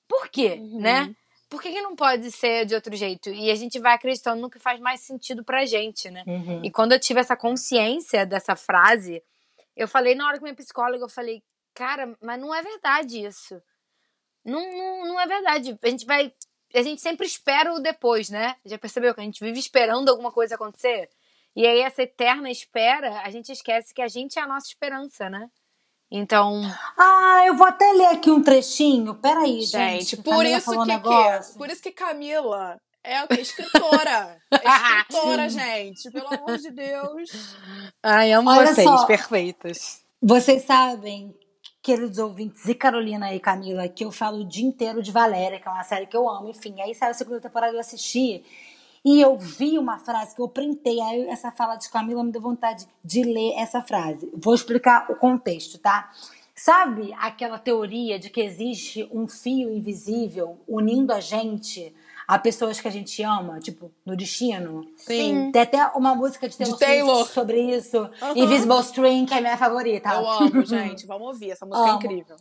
por quê, Uhum. né? Por que, que não pode ser de outro jeito? E a gente vai acreditando no que faz mais sentido pra gente, né? Uhum. E quando eu tive essa consciência dessa frase, eu falei na hora com minha psicóloga, eu falei, cara, mas não é verdade isso. Não, não, não é verdade. A gente vai. A gente sempre espera o depois, né? Já percebeu que a gente vive esperando alguma coisa acontecer? E aí, essa eterna espera, a gente esquece que a gente é a nossa esperança, né? Então, Ah, eu vou até ler aqui um trechinho. Peraí, gente. Gente, por Camila isso um que, que por isso que Camila é o quê? escritora. É [LAUGHS] escritora, gente. Pelo amor de Deus. ai, amo Olha vocês, só. perfeitas. Vocês sabem, queridos ouvintes, e Carolina e Camila, que eu falo o dia inteiro de Valéria, que é uma série que eu amo. Enfim, aí saiu a segunda temporada eu assisti. E eu vi uma frase que eu printei, aí essa fala de Camila me deu vontade de ler essa frase. Vou explicar o contexto, tá? Sabe aquela teoria de que existe um fio invisível unindo a gente a pessoas que a gente ama, tipo, no destino? Sim. Tem até uma música de Taylor, De Taylor. Swift sobre isso. Aham. Invisible String, que é a minha favorita. Eu amo, [LAUGHS] gente. Vamos ouvir. Essa música é Amo. incrível.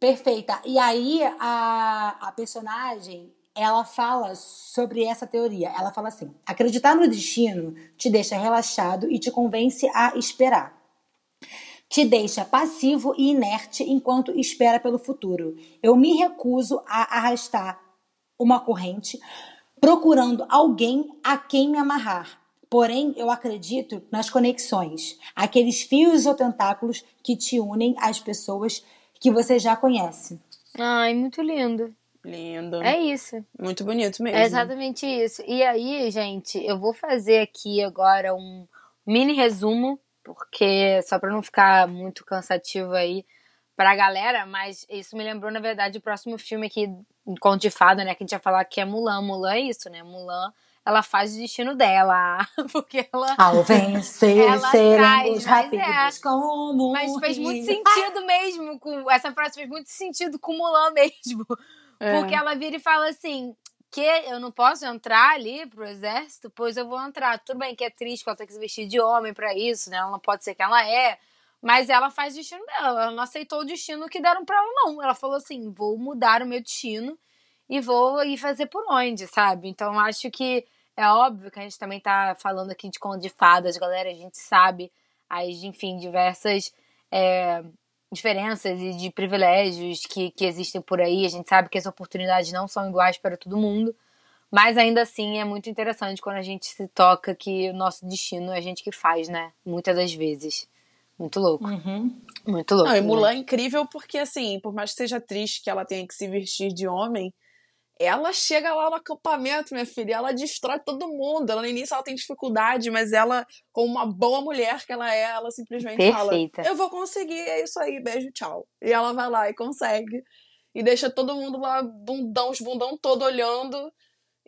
Perfeita. E aí, a, a personagem, ela fala sobre essa teoria. Ela fala assim: acreditar no destino te deixa relaxado e te convence a esperar. Te deixa passivo e inerte enquanto espera pelo futuro. Eu me recuso a arrastar uma corrente procurando alguém a quem me amarrar. Porém, eu acredito nas conexões, aqueles fios ou tentáculos que te unem às pessoas que você já conhece. Ai, muito lindo. Lindo. É isso. Muito bonito mesmo. É exatamente isso. E aí, gente, eu vou fazer aqui agora um mini resumo, porque só para não ficar muito cansativo aí pra galera, mas isso me lembrou, na verdade, o próximo filme aqui, Conto de Fada, né, que a gente ia falar que é Mulan. Mulan é isso, né? Mulan, ela faz o destino dela, [LAUGHS] porque ela... Ao vencer, [LAUGHS] Ela seremos traz, rápidos como Mas fez muito sentido [LAUGHS] mesmo, com essa frase fez muito sentido com Mulan mesmo. É. Porque ela vira e fala assim: que eu não posso entrar ali pro exército, pois eu vou entrar. Tudo bem que é triste que ela tem que se vestir de homem pra isso, né? Ela não pode ser quem ela é. Mas ela faz o destino dela. Ela não aceitou o destino que deram pra ela, não. Ela falou assim: vou mudar o meu destino e vou ir fazer por onde, sabe? Então acho que é óbvio que a gente também tá falando aqui de conto de fadas, galera. A gente sabe as, enfim, diversas é, diferenças e de privilégios que, que existem por aí. A gente sabe que as oportunidades não são iguais para todo mundo. Mas ainda assim é muito interessante quando a gente se toca que o nosso destino é a gente que faz, né? Muitas das vezes. Muito louco. Uhum. Muito louco. Não, e né? Mulan é incrível porque, assim, por mais que seja triste que ela tenha que se vestir de homem, ela chega lá no acampamento, minha filha, e ela destrói todo mundo. Ela no início ela tem dificuldade, mas ela, como uma boa mulher que ela é, ela simplesmente Perfeita. fala: Eu vou conseguir, é isso aí, beijo, tchau. E ela vai lá e consegue. E deixa todo mundo lá, bundão, os bundão todo olhando.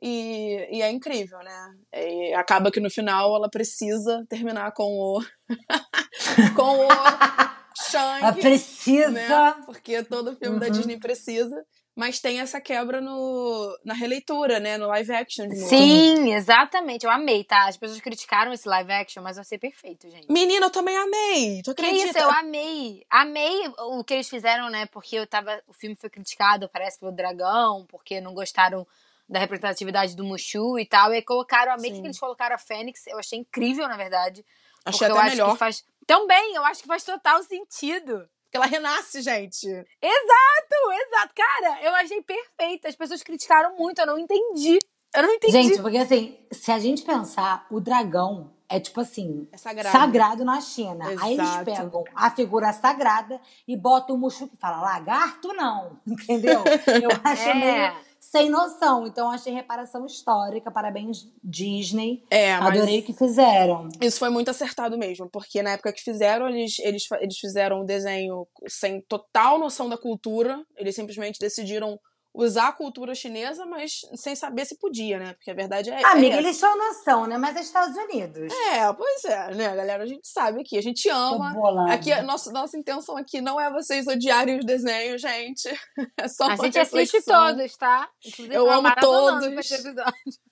E, e é incrível, né? E acaba que no final ela precisa terminar com o. [LAUGHS] com o Shang. Ela precisa. né? Porque todo filme da Uhum. Disney precisa. Mas tem essa quebra no, na releitura, né? No live action de Mulan. Sim, exatamente. Eu amei, tá? As pessoas criticaram esse live action, mas eu achei perfeito, gente. Menina, eu também amei. Tu Que acredita? isso, eu amei. Amei o que eles fizeram, né? Porque eu tava. O filme foi criticado, parece, pelo dragão, porque não gostaram da representatividade do Mushu e tal. E aí colocaram, amei Sim. que eles colocaram a Fênix. Eu achei incrível, na verdade. Achei porque eu até acho melhor. que faz. Também, eu acho que faz total sentido. Porque ela renasce, gente. Exato, exato. Cara, eu achei perfeito. As pessoas criticaram muito, eu não entendi. Eu não entendi. Gente, porque assim, se a gente pensar, o dragão é tipo assim, É sagrado. sagrado na China. Aí eles Exato. pegam a figura sagrada e botam o Mushu que fala lagarto não, [LAUGHS] entendeu? Eu [LAUGHS] acho É. meio sem noção. Então achei reparação histórica. Parabéns Disney. É, Adorei o que fizeram. isso foi muito acertado mesmo. Porque na época que fizeram, eles, eles, eles fizeram o desenho sem total noção da cultura. Eles simplesmente decidiram usar a cultura chinesa, mas sem saber se podia, né? Porque a verdade é, é Amiga, essa. eles tinham noção, né? Mas é Estados Unidos. É, pois é, né, galera? A gente sabe aqui, a gente ama. Aqui, nossa, nossa intenção aqui não é vocês odiarem os desenhos, gente. [LAUGHS] É só A gente assiste reflexão. todos, tá? Inclusive, Eu amo todos.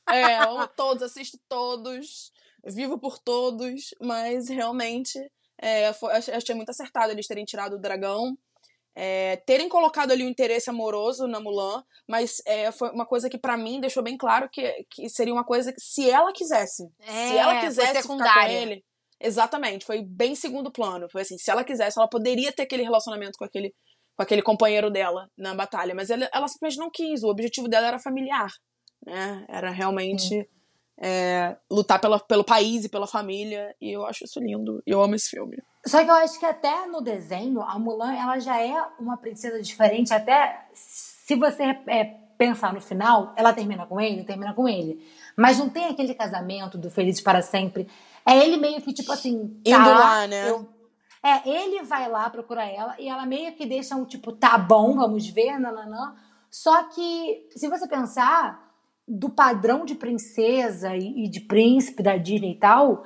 É, eu [LAUGHS] amo todos, assisto todos, vivo por todos, mas realmente é, foi, ach- achei muito acertado eles terem tirado o dragão, é, terem colocado ali o interesse amoroso na Mulan, mas é, foi uma coisa que pra mim deixou bem claro que, que seria uma coisa que se ela quisesse, se É, ela foi quisesse ficar com ele, exatamente, foi bem segundo plano, foi assim, se ela quisesse, ela poderia ter aquele relacionamento com aquele com aquele companheiro dela na batalha, mas ela, ela simplesmente não quis, o objetivo dela era familiar, né? Era realmente é, lutar pela, pelo país e pela família. E eu acho isso lindo. Eu amo esse filme. Só que eu acho que até no desenho, a Mulan, ela já é uma princesa diferente. Até se você é, pensar no final, ela termina com ele, termina com ele. Mas não tem aquele casamento do Felizes para Sempre. É ele meio que, tipo assim... Indo tá, lá, né? eu- É, ele vai lá procurar ela e ela meio que deixa um tipo, tá bom, vamos ver, nananã. Só que, se você pensar, do padrão de princesa e, e de príncipe da Disney e tal,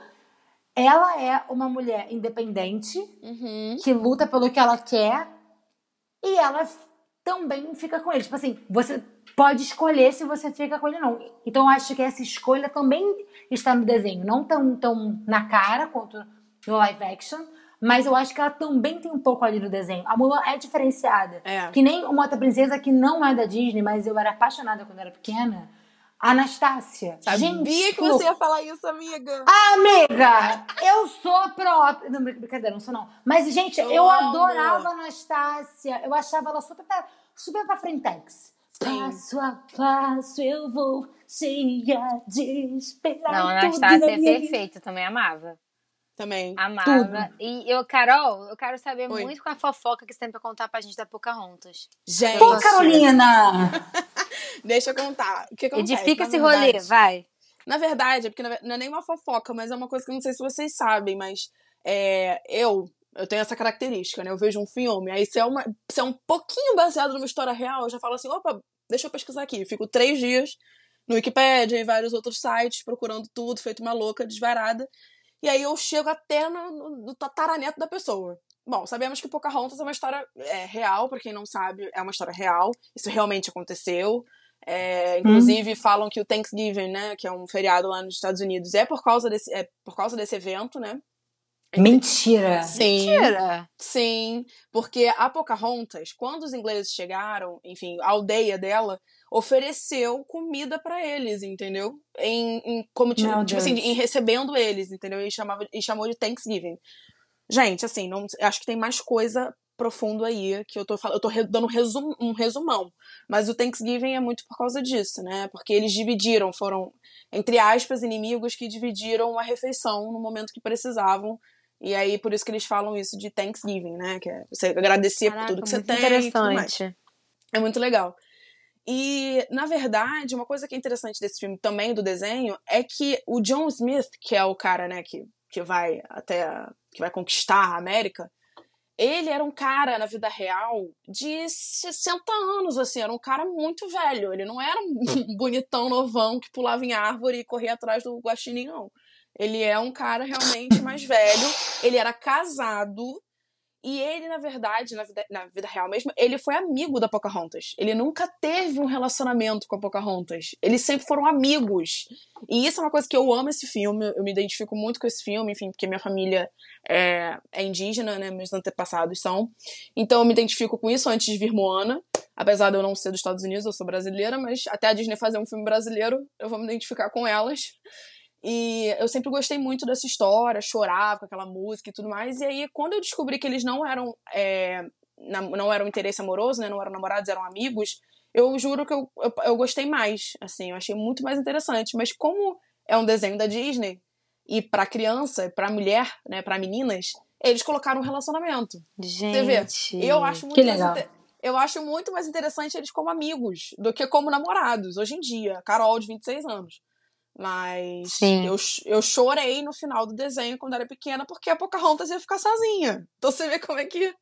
ela é uma mulher independente Uhum. que luta pelo que ela quer e ela também fica com ele. Tipo assim, você pode escolher se você fica com ele ou não. Então eu acho que essa escolha também está no desenho. Não tão, tão na cara quanto no live action, mas eu acho que ela também tem um pouco ali no desenho. A Mulan é diferenciada. É. Que nem uma outra princesa que não é da Disney, mas eu era apaixonada quando era pequena. Anastácia. Sabia Gente, que você ia falar isso, amiga. Amiga, eu sou a própria. Não, brin- brincadeira, não sou não. Mas, gente, eu, Eu adorava a Anastácia. Eu achava ela super pra, super pra frentex. Sim. Passo a passo eu vou cheia de esperar. Não, tudo Anastácia na é perfeita, também amava. Também. Amava. E eu, Carol, eu quero saber Oi. muito com a fofoca que você tem pra contar pra gente da Pocahontas. Gente, Pô, Carolina! [LAUGHS] deixa eu contar. O que acontece? Edifica esse rolê, vai. Na verdade, é porque não é nem uma fofoca, mas é uma coisa que eu não sei se vocês sabem, mas é, eu, eu tenho essa característica, né? Eu vejo um filme, aí se é, uma, se é um pouquinho baseado numa história real, eu já falo assim, opa, deixa eu pesquisar aqui. Fico três dias no Wikipedia e vários outros sites procurando tudo, feito uma louca, desvarada. E aí eu chego até no, no, no tataraneto da pessoa. Bom, sabemos que Pocahontas é uma história é, real, pra quem não sabe, é uma história real. Isso realmente aconteceu. É, inclusive falam que o Thanksgiving, né, que é um feriado lá nos Estados Unidos, é por causa desse, é por causa desse evento, né? Mentira! Sim. Mentira. Sim, porque a Pocahontas, quando os ingleses chegaram, enfim, a aldeia dela ofereceu comida pra eles, entendeu? Em, em- como tipo, tipo assim, em recebendo eles, entendeu? E chamava e chamou de Thanksgiving. Gente, assim, não, acho que tem mais coisa profundo aí que eu tô falando, eu tô dando resum, um resumão, mas o Thanksgiving é muito por causa disso, né? Porque eles dividiram, foram entre aspas inimigos que dividiram a refeição no momento que precisavam e aí, por isso que eles falam isso de Thanksgiving, né? Que é você agradecer por Caraca, tudo que você tem. interessante. É muito legal. E, na verdade, uma coisa que é interessante desse filme também, do desenho, é que o John Smith, que é o cara, né, que, que vai até. a- que vai conquistar a América, ele era um cara, na vida real, de 60 anos, assim, era um cara muito velho. Ele não era um [LAUGHS] bonitão novão que pulava em árvore e corria atrás do guaxinim, não. Ele é um cara realmente mais velho. Ele era casado. E ele, na verdade, na vida, na vida real mesmo, ele foi amigo da Pocahontas. Ele nunca teve um relacionamento com a Pocahontas. Eles sempre foram amigos. E isso é uma coisa que eu amo esse filme. Eu me identifico muito com esse filme, enfim, porque minha família é, é indígena, né? Meus antepassados são. Então eu me identifico com isso antes de vir Moana. Apesar de eu não ser dos Estados Unidos, eu sou brasileira, mas até a Disney fazer um filme brasileiro, eu vou me identificar com elas. E eu sempre gostei muito dessa história, chorava com aquela música e tudo mais. E aí, quando eu descobri que eles não eram, é, não eram interesse amoroso, né? Não eram namorados, eram amigos, eu juro que eu, eu, eu gostei mais. Assim, eu achei muito mais interessante. Mas como é um desenho da Disney, e pra criança, pra mulher, né, pra meninas, eles colocaram um relacionamento. Gente. vê? Eu acho muito mais Eu acho muito mais interessante eles como amigos do que como namorados, hoje em dia. Carol, de 26 anos. Mas Sim. eu, eu chorei no final do desenho quando era pequena porque a Pocahontas ia ficar sozinha. Então você vê como é que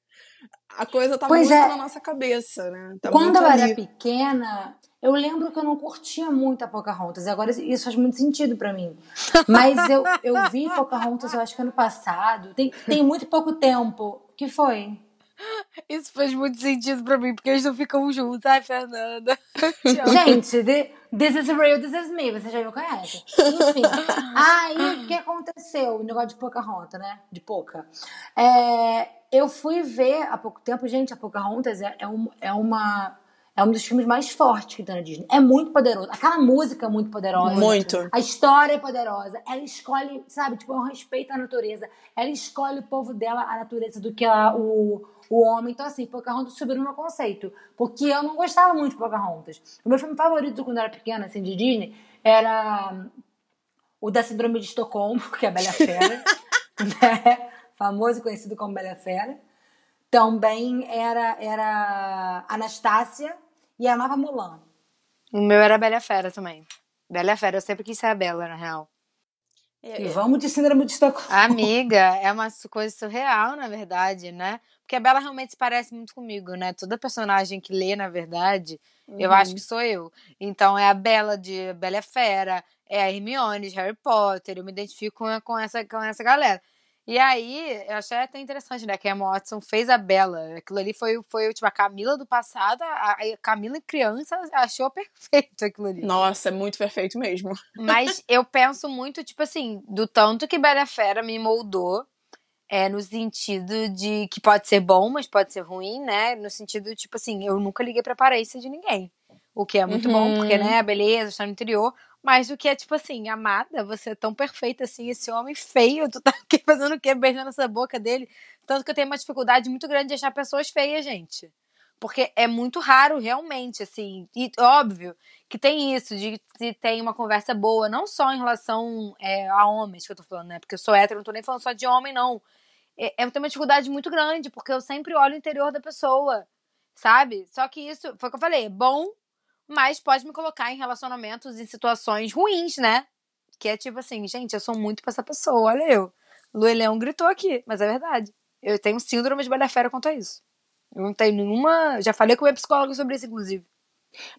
a coisa tá Pois muito é. na nossa cabeça, né? Tá Quando eu ali. era pequena, eu lembro que eu não curtia muito a Pocahontas. E agora isso faz muito sentido pra mim. Mas eu, eu vi Pocahontas, eu acho que ano passado. Tem, tem muito pouco tempo. O que foi? Isso faz muito sentido pra mim, porque eles não ficam juntos. Ai, Fernanda. [LAUGHS] Gente, the- this is real, this is me. Você já me conhece. Enfim. [LAUGHS] Aí, o que aconteceu? O negócio de Pocahontas, né? De Poca. É, eu fui ver há pouco tempo. Gente, a Pocahontas é, é, um, é uma... É um dos filmes mais fortes que tem na Disney. É muito poderoso. Aquela música é muito poderosa. Muito. A história é poderosa. Ela escolhe, sabe, tipo, é um respeito à natureza. Ela escolhe o povo dela, a natureza, do que o, o homem. Então, assim, Pocahontas subiu no meu conceito. Porque eu não gostava muito de Pocahontas. O meu filme favorito quando eu era pequena, assim, de Disney, era o da Síndrome de Estocolmo, [LAUGHS] que é a Bela Fera. [LAUGHS] né? Famoso e conhecido como Bela Fera. Também era, era Anastácia e amava Mulan. O meu era Bela Fera também. Bela Fera, eu sempre quis ser a Bela, na real. E vamos de Síndrome de Estocolmo. Amiga, é uma coisa surreal, na verdade, né? Porque a Bela realmente se parece muito comigo, né? Toda personagem que lê, na verdade, eu Uhum. acho que sou eu. Então é a Bela de Bela a Fera, é a Hermione de Harry Potter, eu me identifico com, com essa, com essa galera. E aí, eu achei até interessante, né? Que a Emma Watson fez a Bela. Aquilo ali foi, foi tipo, a Camila do passado, a, a Camila criança achou perfeito aquilo ali. Nossa, é muito perfeito mesmo. Mas eu penso muito, tipo assim, do tanto que Bela Fera me moldou. É no sentido de que pode ser bom, mas pode ser ruim, né? No sentido, tipo assim, eu nunca liguei pra aparência de ninguém. O que é muito bom, Uhum. porque, né, a beleza está no interior. Mas o que é, tipo assim, amada, você é tão perfeita assim, esse homem feio, tu tá [LAUGHS] fazendo o quê? Beijando essa boca dele. Tanto que eu tenho uma dificuldade muito grande de achar pessoas feias, gente. Porque é muito raro, realmente, assim. E óbvio que tem isso, de se tem uma conversa boa, não só em relação é, a homens que eu tô falando, né? Porque eu sou hétero, não tô nem falando só de homem, não. É, eu tenho uma dificuldade muito grande, porque eu sempre olho o interior da pessoa, sabe? Só que isso, foi o que eu falei, é bom, mas pode me colocar em relacionamentos em situações ruins, né? Que é tipo assim, gente, eu sou muito pra essa pessoa, olha eu. Lu Leão gritou aqui, mas é verdade. Eu tenho síndrome de balha quanto a isso. Eu não tenho nenhuma. Já falei com o meu psicólogo sobre isso, inclusive.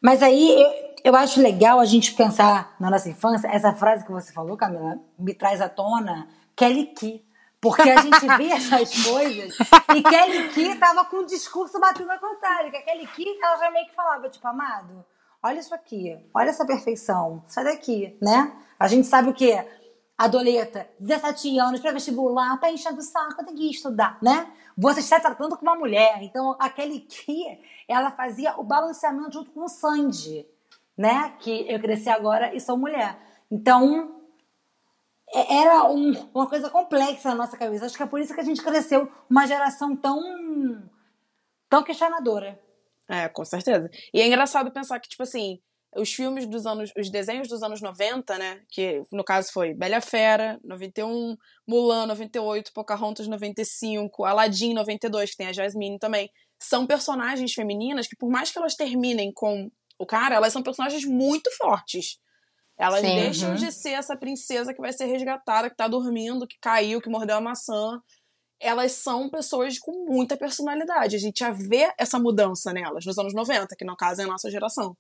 Mas aí eu, eu acho legal a gente pensar na nossa infância, essa frase que você falou, Camila, me traz à tona Kelly Key. Porque a gente vê essas [LAUGHS] coisas e Kelly Key tava com o discurso batendo ao contrário. Que a Kelly Key, ela já meio que falava, tipo, amado, olha isso aqui, olha essa perfeição, sai daqui, né? A gente sabe o quê? Adoleta, 17 anos, pra vestibular, pra encher do saco, tem que estudar, né? Você está tratando com uma mulher. Então, a Kelly Key, ela fazia o balanceamento junto com o Sandy, né? Que eu cresci agora e sou mulher. Então, era um- uma coisa complexa na nossa cabeça. Acho que é por isso que a gente cresceu uma geração tão, tão questionadora. É, com certeza. E é engraçado pensar que, tipo assim, os filmes dos anos, os desenhos dos anos 90, né? Que no caso foi Bela Fera, 91, Mulan, 98, Pocahontas, 95, Aladdin, 92, que tem a Jasmine também. São personagens femininas que, por mais que elas terminem com o cara, elas são personagens muito fortes. Elas Sim. deixam Uhum. de ser essa princesa que vai ser resgatada, que tá dormindo, que caiu, que mordeu a maçã. Elas são pessoas com muita personalidade. A gente já vê essa mudança nelas nos anos 90, que no caso é a nossa geração.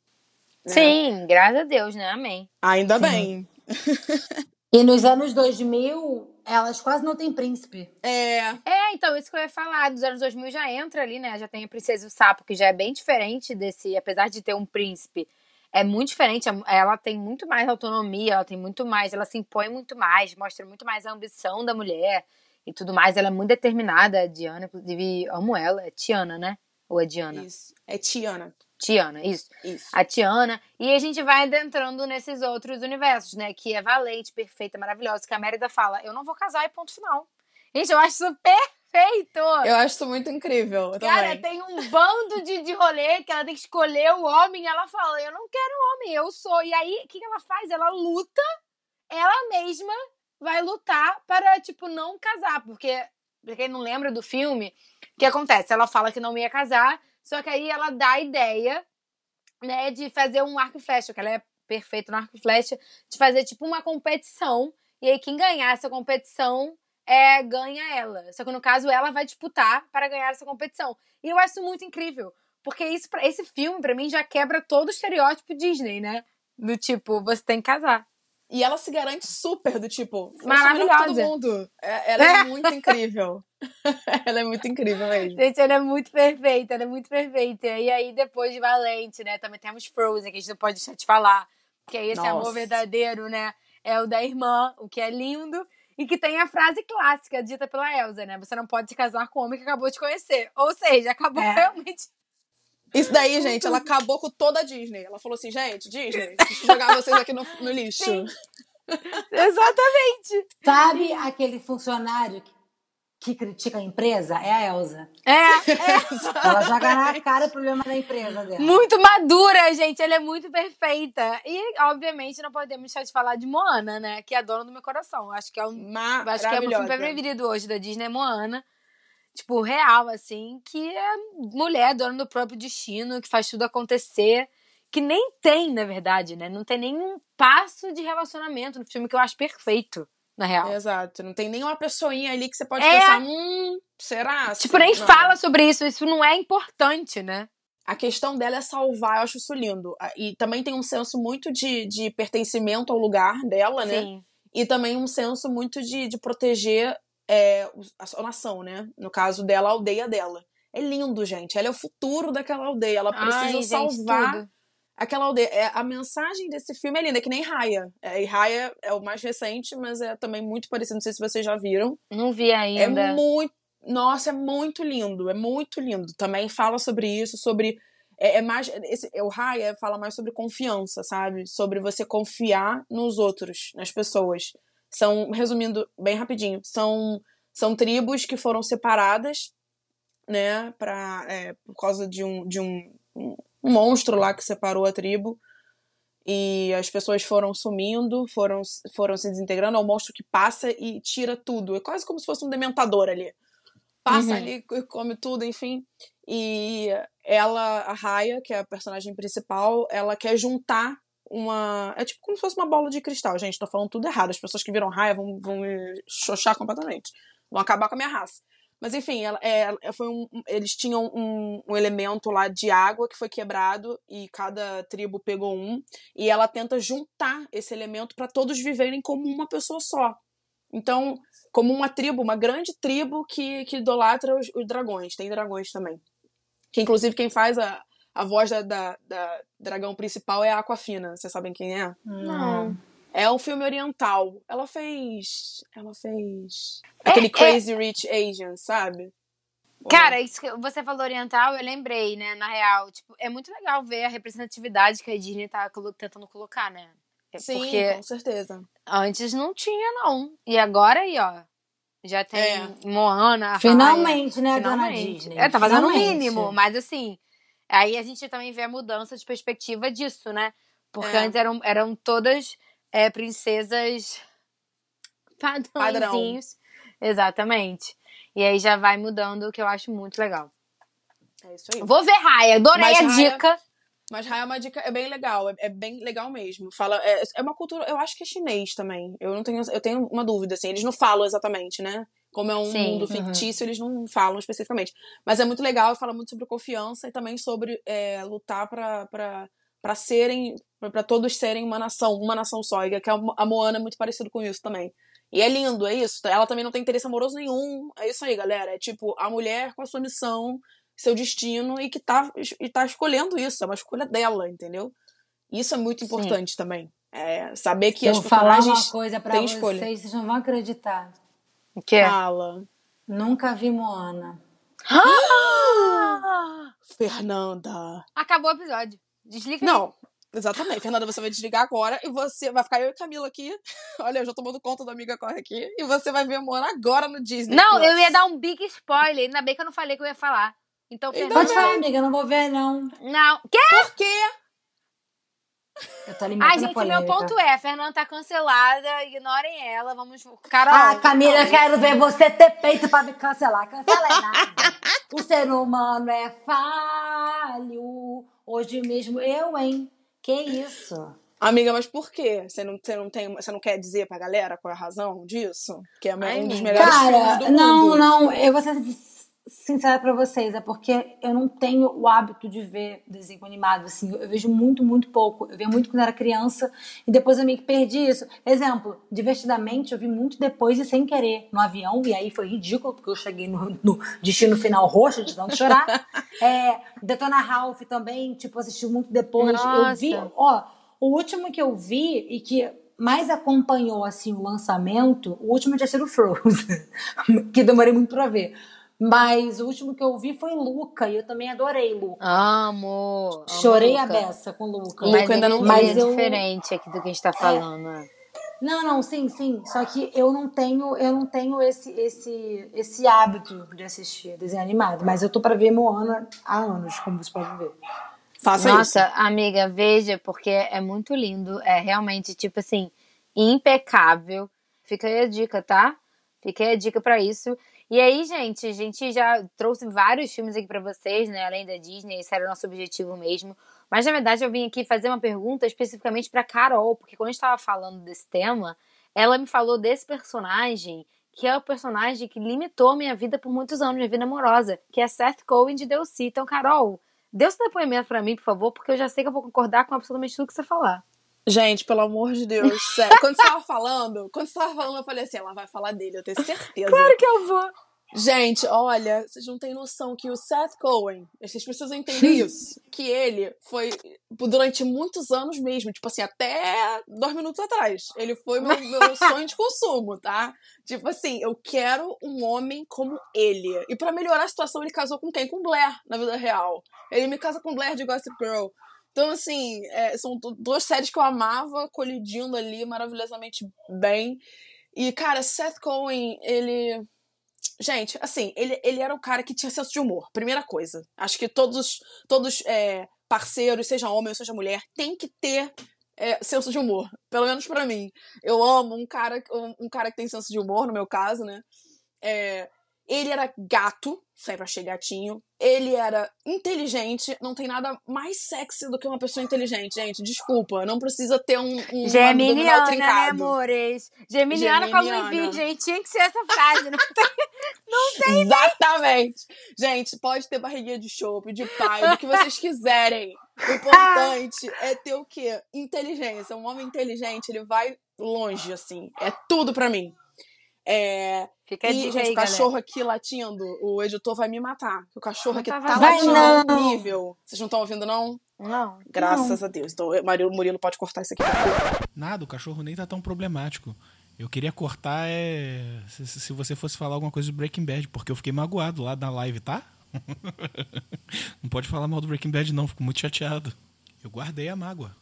né? Sim, graças a Deus, né? Amém. Ainda Sim. bem. E nos anos 2000, elas quase não têm príncipe. É. É, então, isso que eu ia falar, dos anos 2000 já entra ali, né? Já tem a Princesa e o Sapo, que já é bem diferente desse, apesar de ter um príncipe, é muito diferente. Ela tem muito mais autonomia, ela tem muito mais, ela se impõe muito mais, mostra muito mais a ambição da mulher e tudo mais. Ela é muito determinada, a Diana, inclusive, amo ela. É Tiana, né? Ou é Diana? Isso. É Tiana. Tiana, isso. Isso. a Tiana. E a gente vai adentrando nesses outros universos, né? Que é valente, perfeita, maravilhosa. Que a Mérida fala: Eu não vou casar e ponto final. Gente, eu acho isso perfeito! Eu acho isso muito incrível. Cara, também. tem um bando de, de rolê que ela tem que escolher o homem. Ela fala: Eu não quero homem, eu sou. E aí, o que, que ela faz? Ela luta, ela mesma vai lutar para, tipo, não casar. Porque, pra quem não lembra do filme, o que acontece? Ela fala que não ia casar, só que aí ela dá a ideia, né, de fazer um arco e flecha, que ela é perfeita no arco e flecha, de fazer, tipo, uma competição. E aí, quem ganhar essa competição é, ganha ela. Só que no caso, ela vai disputar para ganhar essa competição. E eu acho isso muito incrível. Porque isso, esse filme, pra mim, já quebra todo o estereótipo Disney, né? Do tipo, você tem que casar. E ela se garante super do tipo. Maravilhosa. Todo mundo. É- ela é [LAUGHS] muito incrível. [LAUGHS] ela é muito incrível mesmo. Gente, ela é muito perfeita, ela é muito perfeita. E aí, depois de Valente, né? Também temos Frozen, que a gente não pode deixar de falar. Que é esse Nossa. amor verdadeiro, né? É o da irmã, o que é lindo. E que tem a frase clássica dita pela Elsa, né? Você não pode se casar com um homem que acabou de conhecer. Ou seja, acabou É. realmente. Isso daí, gente, ela acabou com toda a Disney. Ela falou assim, gente, Disney, deixa eu jogar vocês aqui no, no lixo. Sim. [LAUGHS] Exatamente. Sabe aquele funcionário que, que critica a empresa? É a Elsa. É, [LAUGHS] Ela joga na cara o problema da empresa dela. muito madura, gente. Ela é muito perfeita. E, obviamente, não podemos deixar de falar de Moana, né? Que é a dona do meu coração. Acho que é um acho que é o meu filme preferido hoje da Disney, é Moana. Tipo, real, assim, que é mulher, dona do próprio destino, que faz tudo acontecer. Que nem tem, na verdade, né? Não tem nenhum passo de relacionamento no filme que eu acho perfeito, na real. Exato. Não tem nenhuma pessoinha ali que você pode É. pensar, hum, será? Tipo, nem Não. fala sobre isso. Isso não é importante, né? A questão dela é salvar, eu acho isso lindo. E também tem um senso muito de, de pertencimento ao lugar dela, né? Sim. E também um senso muito de, de proteger é, a sua nação, né? No caso dela, a aldeia dela. É lindo, gente. Ela é o futuro daquela aldeia. Ela precisa Ai, gente, salvar tudo. Aquela aldeia. É, a mensagem desse filme é linda, é que nem Raya. É, e Raya é o mais recente, mas é também muito parecido. Não sei se vocês já viram. Não vi ainda. É muito. Nossa, é muito lindo. É muito lindo. Também fala sobre isso, sobre. É, é mais. Esse, o Raya fala mais sobre confiança, sabe? Sobre você confiar nos outros, nas pessoas. São, resumindo bem rapidinho, são, são tribos que foram separadas, né, pra, é, por causa de um, de um, um um monstro lá que separou a tribo. E as pessoas foram sumindo, foram, foram se desintegrando. É um monstro que passa e tira tudo. É quase como se fosse um dementador ali. Passa uhum. ali e come tudo, enfim. E ela, a Raya, que é a personagem principal, ela quer juntar uma. É tipo como se fosse uma bola de cristal, gente. Tô falando tudo errado. As pessoas que viram Raya vão, vão me xoxar completamente. Vão acabar com a minha raça. Mas enfim, ela, é, foi um, eles tinham um, um, elemento lá de água que foi quebrado e cada tribo pegou um. E ela tenta juntar esse elemento para todos viverem como uma pessoa só. Então, como uma tribo, uma grande tribo que, que idolatra os, os dragões. Tem dragões também. Que inclusive quem faz a, a voz da, da, da dragão principal é a Aquafina. Vocês sabem quem é? Não. É um filme oriental. Ela fez. Ela fez. É, aquele é, Crazy é... Rich Asian, sabe? Cara, isso que você falou oriental, eu lembrei, né? Na real, tipo, é muito legal ver a representatividade que a Disney tá tentando colocar, né? É Sim, Porque com certeza. Antes não tinha, não. E agora aí, ó. Já tem é. Moana. Finalmente, Raya, né, finalmente. dona Disney? É, tá fazendo o mínimo, mas assim. Aí a gente também vê a mudança de perspectiva disso, né? Porque é. antes eram, eram todas é, princesas padrõezinhos. Exatamente. E aí já vai mudando, o que eu acho muito legal. É isso aí. Vou ver Raya, adorei mas a Raya, dica. Mas Raya é uma dica, é bem legal, é, é, bem legal mesmo. Fala, é, é uma cultura, eu acho que é chinês também. Eu não tenho, eu tenho uma dúvida, assim, eles não falam exatamente, né? Como é um Sim, mundo fictício, uhum. eles não falam especificamente. Mas é muito legal, fala muito sobre confiança e também sobre é, lutar para para serem, para todos serem uma nação, uma nação só. E que a Moana é muito parecido com isso também. E é lindo, é isso. Ela também não tem interesse amoroso nenhum. É isso aí, galera. É tipo a mulher com a sua missão, seu destino e que tá, e tá escolhendo isso. É uma escolha dela, entendeu? Isso é muito importante Sim. também. É saber que Eu as personagens falar uma coisa pra têm vocês, escolha. Vocês não vão acreditar. O que? Fala. Nunca vi Moana. [GASPS] [GASPS] Fernanda. Acabou o episódio. Desliga Não, exatamente. Fernanda, você vai desligar agora e você vai ficar eu e Camila aqui. [LAUGHS] Olha, eu já tomando conta da amiga corre aqui. E você vai ver Moana agora no Disney. Não, Plus. eu ia dar um big spoiler. Ainda bem que eu não falei que eu ia falar. Então, Fernanda. Pode falar, amiga, eu não vou ver, não. Não. Quê? Por quê? Eu tô Ai, gente, meu ponto é, a Fernanda tá cancelada, ignorem ela, vamos... Carol... Ah, Camila, eu quero ver você ter peito pra me cancelar. Cancela é nada. [LAUGHS] o ser humano é falho. Hoje mesmo eu, hein? Que isso? Amiga, mas por quê? Você não, você não, tem, você não quer dizer pra galera qual é a razão disso? Que é Ai, um dos melhores cara, filmes do não, mundo. Não, não, eu vou ser sincera pra vocês, é porque eu não tenho o hábito de ver desenho animado, assim, eu vejo muito, muito pouco. Eu via muito quando era criança e depois eu meio que perdi isso. Exemplo, Divertidamente eu vi muito depois e sem querer no avião, e aí foi ridículo, porque eu cheguei no, no destino final roxo de não chorar. [LAUGHS] é, Detona Ralph também, tipo, assisti muito depois. Nossa. Eu vi, ó, o último que eu vi e que mais acompanhou, assim, o lançamento, o último tinha sido Frozen, [LAUGHS] que demorei muito pra ver. Mas o último que eu vi foi Luca, e eu também adorei Luca. Amo! Chorei amo a beça com Luca. Mas ainda não mas é eu... diferente aqui do que a gente tá falando. né? Não, não, sim, sim. Só que eu não tenho, eu não tenho esse, esse, esse hábito de assistir desenho animado. Mas eu tô pra ver Moana há anos, como você pode ver. Faça Nossa, isso. amiga, veja, porque é muito lindo. É realmente, tipo assim, impecável. Fica aí a dica, tá? Fica aí a dica pra isso. E aí, gente, a gente já trouxe vários filmes aqui para vocês, né? Além da Disney, esse era o nosso objetivo mesmo. Mas na verdade eu vim aqui fazer uma pergunta especificamente para Carol, porque quando a gente estava falando desse tema, ela me falou desse personagem, que é o personagem que limitou minha vida por muitos anos, minha vida amorosa, que é Seth Cohen de Deus Então, Carol, dê seu depoimento para mim, por favor, porque eu já sei que eu vou concordar com absolutamente tudo que você falar. Gente, pelo amor de Deus, sério. Quando você tava falando, quando você tava falando, eu falei assim, ela vai falar dele, eu tenho certeza. Claro que eu vou. Gente, olha, vocês não têm noção que o Seth Cohen, vocês precisam entender [LAUGHS] isso, que ele foi durante muitos anos mesmo, tipo assim, até dois minutos atrás. Ele foi meu, meu sonho de consumo, tá? Tipo assim, eu quero um homem como ele. E pra melhorar a situação, ele casou com quem? Com Blair, na vida real. Ele me casa com Blair de Gossip Girl. Então, assim, é, são du- duas séries que eu amava, colidindo ali maravilhosamente bem. E, cara, Seth Cohen, ele. Gente, assim, ele, ele era um cara que tinha senso de humor, primeira coisa. Acho que todos, todos é, parceiros, seja homem ou seja mulher, tem que ter é, senso de humor. Pelo menos pra mim. Eu amo um cara, um, um cara que tem senso de humor, no meu caso, né? É, ele era gato, sempre achei gatinho. Ele era inteligente. Não tem nada mais sexy do que uma pessoa inteligente, gente. Desculpa, não precisa ter um, um Geminiana, né, amores? Geminiana, como Geminiana. virgem. Tinha que ser essa frase. Não Exatamente. Gente, pode ter barriguinha de chope, de pai, do que vocês quiserem. O importante é ter o quê? Inteligência. Um homem inteligente, ele vai longe, assim. É tudo pra mim. É... Fica a E, dica gente, aí, o galera. cachorro aqui latindo, o editor vai me matar. O cachorro Não aqui tá tá latindo não. horrível. Vocês não estão ouvindo, não? Não. Graças a Deus. Então, Murilo, Murilo pode cortar isso aqui. Nada, o cachorro nem tá tão problemático. Eu queria cortar é. Se, se você fosse falar alguma coisa do Breaking Bad, porque eu fiquei magoado lá na live, tá? [LAUGHS] não pode falar mal do Breaking Bad, não, fico muito chateado. Eu guardei a mágoa.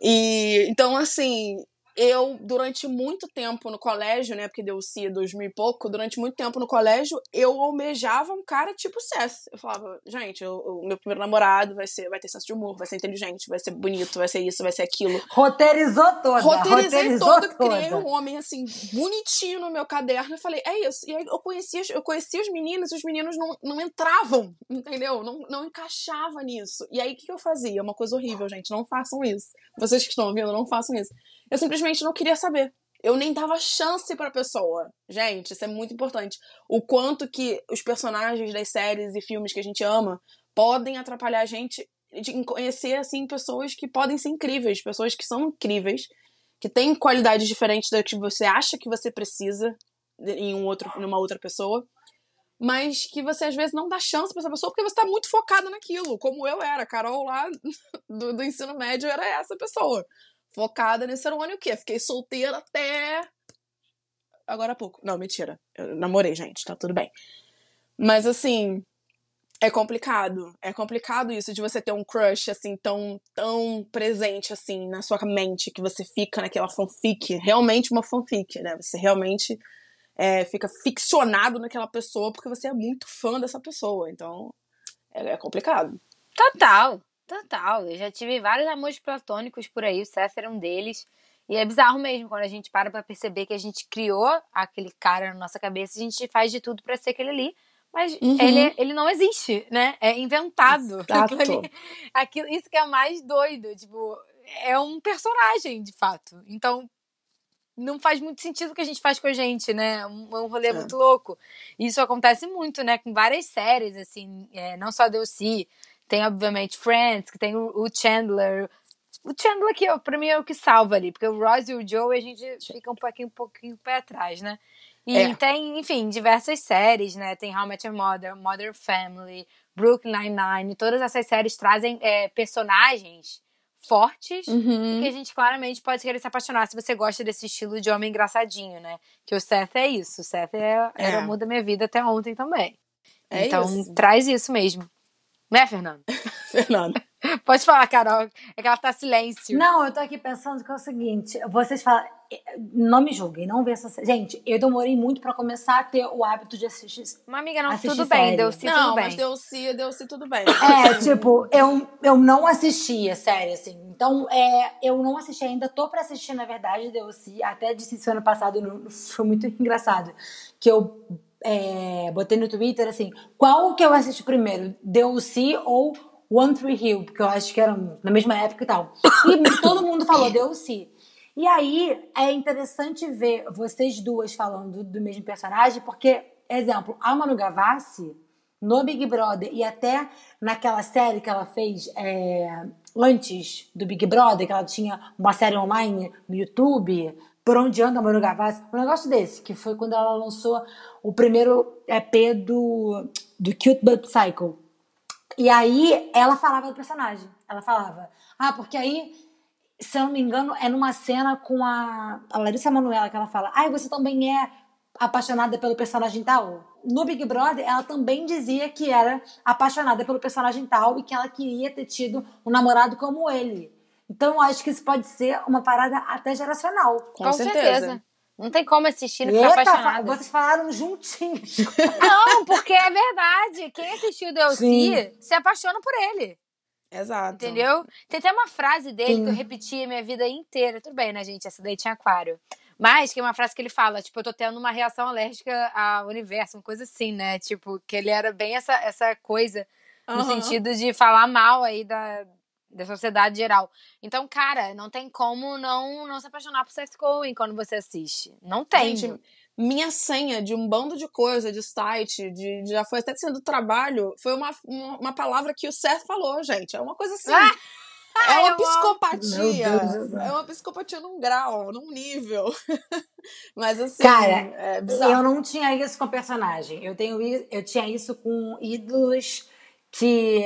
E então, assim, eu, durante muito tempo no colégio, né? Porque deu C 2000 e pouco, durante muito tempo no colégio, eu almejava um cara tipo Seth. Eu falava, gente, o meu primeiro namorado vai ser, vai ter senso de humor, vai ser inteligente, vai ser bonito, vai ser isso, vai ser aquilo. Roteirizou toda. Roteirizei roteirizou todo, toda. criei um homem assim, bonitinho no meu caderno e falei, é isso. E aí eu conhecia, eu conhecia os meninos e os meninos não, não entravam, entendeu? Não, não encaixava nisso. E aí o que eu fazia? Uma coisa horrível, gente, não façam isso. Vocês que estão ouvindo, não façam isso. Eu simplesmente não queria saber. Eu nem dava chance pra pessoa. Gente, isso é muito importante. O quanto que os personagens das séries e filmes que a gente ama podem atrapalhar a gente de conhecer, assim, pessoas que podem ser incríveis, pessoas que são incríveis, que têm qualidades diferentes da que você acha que você precisa em um outro, numa outra pessoa, mas que você às vezes não dá chance pra essa pessoa porque você tá muito focado naquilo, como eu era. A Carol lá [LAUGHS] do, do ensino médio era essa pessoa. Focada nesse cerimônia o quê? Fiquei solteira até. Agora há pouco. Não, mentira. Eu namorei, gente, tá tudo bem. Mas assim, é complicado. É complicado isso de você ter um crush assim tão tão presente assim na sua mente que você fica naquela fanfic, realmente uma fanfic, né? Você realmente é, fica ficcionado naquela pessoa porque você é muito fã dessa pessoa. Então, é, é complicado. Total, total. Eu já tive vários amores platônicos por aí, o Seth era um deles. E é bizarro mesmo quando a gente para pra perceber que a gente criou aquele cara na nossa cabeça, a gente faz de tudo pra ser aquele ali. Mas Uhum. ele, ele não existe, né? É inventado. [LAUGHS] Aquilo ali- aquilo- isso que é mais doido. Tipo, é um personagem, de fato. Então, não faz muito sentido o que a gente faz com a gente, né? Um, é um rolê É. muito louco. Isso acontece muito, né? Com várias séries, assim, é, não só DLC, tem obviamente Friends, que tem o, Chandler. O Chandler que ó, pra mim é o que salva ali, porque o Ross e o Joe a gente fica um pouquinho, um pouquinho pé atrás, né? E É. tem, enfim, diversas séries, né? Tem How I Met Your Mother, Modern Family, Brooklyn Nine-Nine. Todas essas séries trazem é, personagens fortes Uhum. que a gente claramente pode querer se apaixonar se você gosta desse estilo de homem engraçadinho, né? Que o Seth é isso. O Seth é, era É. o amor da minha vida até ontem também. É então, isso. traz isso mesmo. Né, Fernando? [LAUGHS] Fernanda. [LAUGHS] Pode falar, Carol. É que ela tá silêncio. Não, eu tô aqui pensando que é o seguinte: vocês falam. Não me julguem, não vê essa série. Gente, eu demorei muito pra começar a ter o hábito de assistir. Uma amiga, não, tudo bem, série. deu sim, Não, tudo bem. mas deu-se, deu-se tudo bem. É, tipo, eu, eu não assistia, série, assim. Então, é, eu não assisti ainda, tô pra assistir, na verdade, DLC. Até disse isso ano passado, no- foi muito engraçado. Que eu é, botei no Twitter, assim, qual que eu assisti primeiro? DLC ou One Tree Hill? Porque eu acho que eram na mesma época e tal. E [COUGHS] todo mundo falou DLC. E aí, é interessante ver vocês duas falando do, do mesmo personagem, porque, exemplo, a Manu Gavassi, no Big Brother e até naquela série que ela fez é, antes do Big Brother, que ela tinha uma série online no YouTube, Por Onde Anda Manu Gavassi, um negócio desse, que foi quando ela lançou o primeiro EP do, do Cute But Psycho. E aí ela falava do personagem. Ela falava, ah, porque aí, se eu não me engano, é numa cena com a, a Larissa Manoela que ela fala, ah, você também é apaixonada pelo personagem tal. No Big Brother, ela também dizia que era apaixonada pelo personagem tal e que ela queria ter tido um namorado como ele. Então, acho que isso pode ser uma parada até geracional. Com, Com certeza. certeza. Não tem como assistir e ficar apaixonada. vocês falaram juntinhos. [LAUGHS] Não, porque é verdade. Quem assistiu DLC Sim. se apaixona por ele. Exato. Entendeu? Tem até uma frase dele Sim. que eu repeti a minha vida inteira. Tudo bem, né, gente? Essa daí tinha aquário. Mas que é uma frase que ele fala, tipo, eu tô tendo uma reação alérgica ao universo, uma coisa assim, né? Tipo, que ele era bem essa, essa coisa, no Aham. sentido de falar mal aí da, da sociedade geral. Então, cara, não tem como não, não se apaixonar por Seth Cohen quando você assiste. Não tem. Gente, minha senha de um bando de coisa, de site, de, de- já foi até sendo trabalho, foi uma, uma, uma palavra que o Seth falou, gente. É uma coisa assim. Ah! é uma psicopatia. Céu. É uma psicopatia num grau, num nível. [LAUGHS] Mas assim, Cara, é. Eu não tinha isso com personagem. Eu, tenho, eu tinha isso com ídolos que.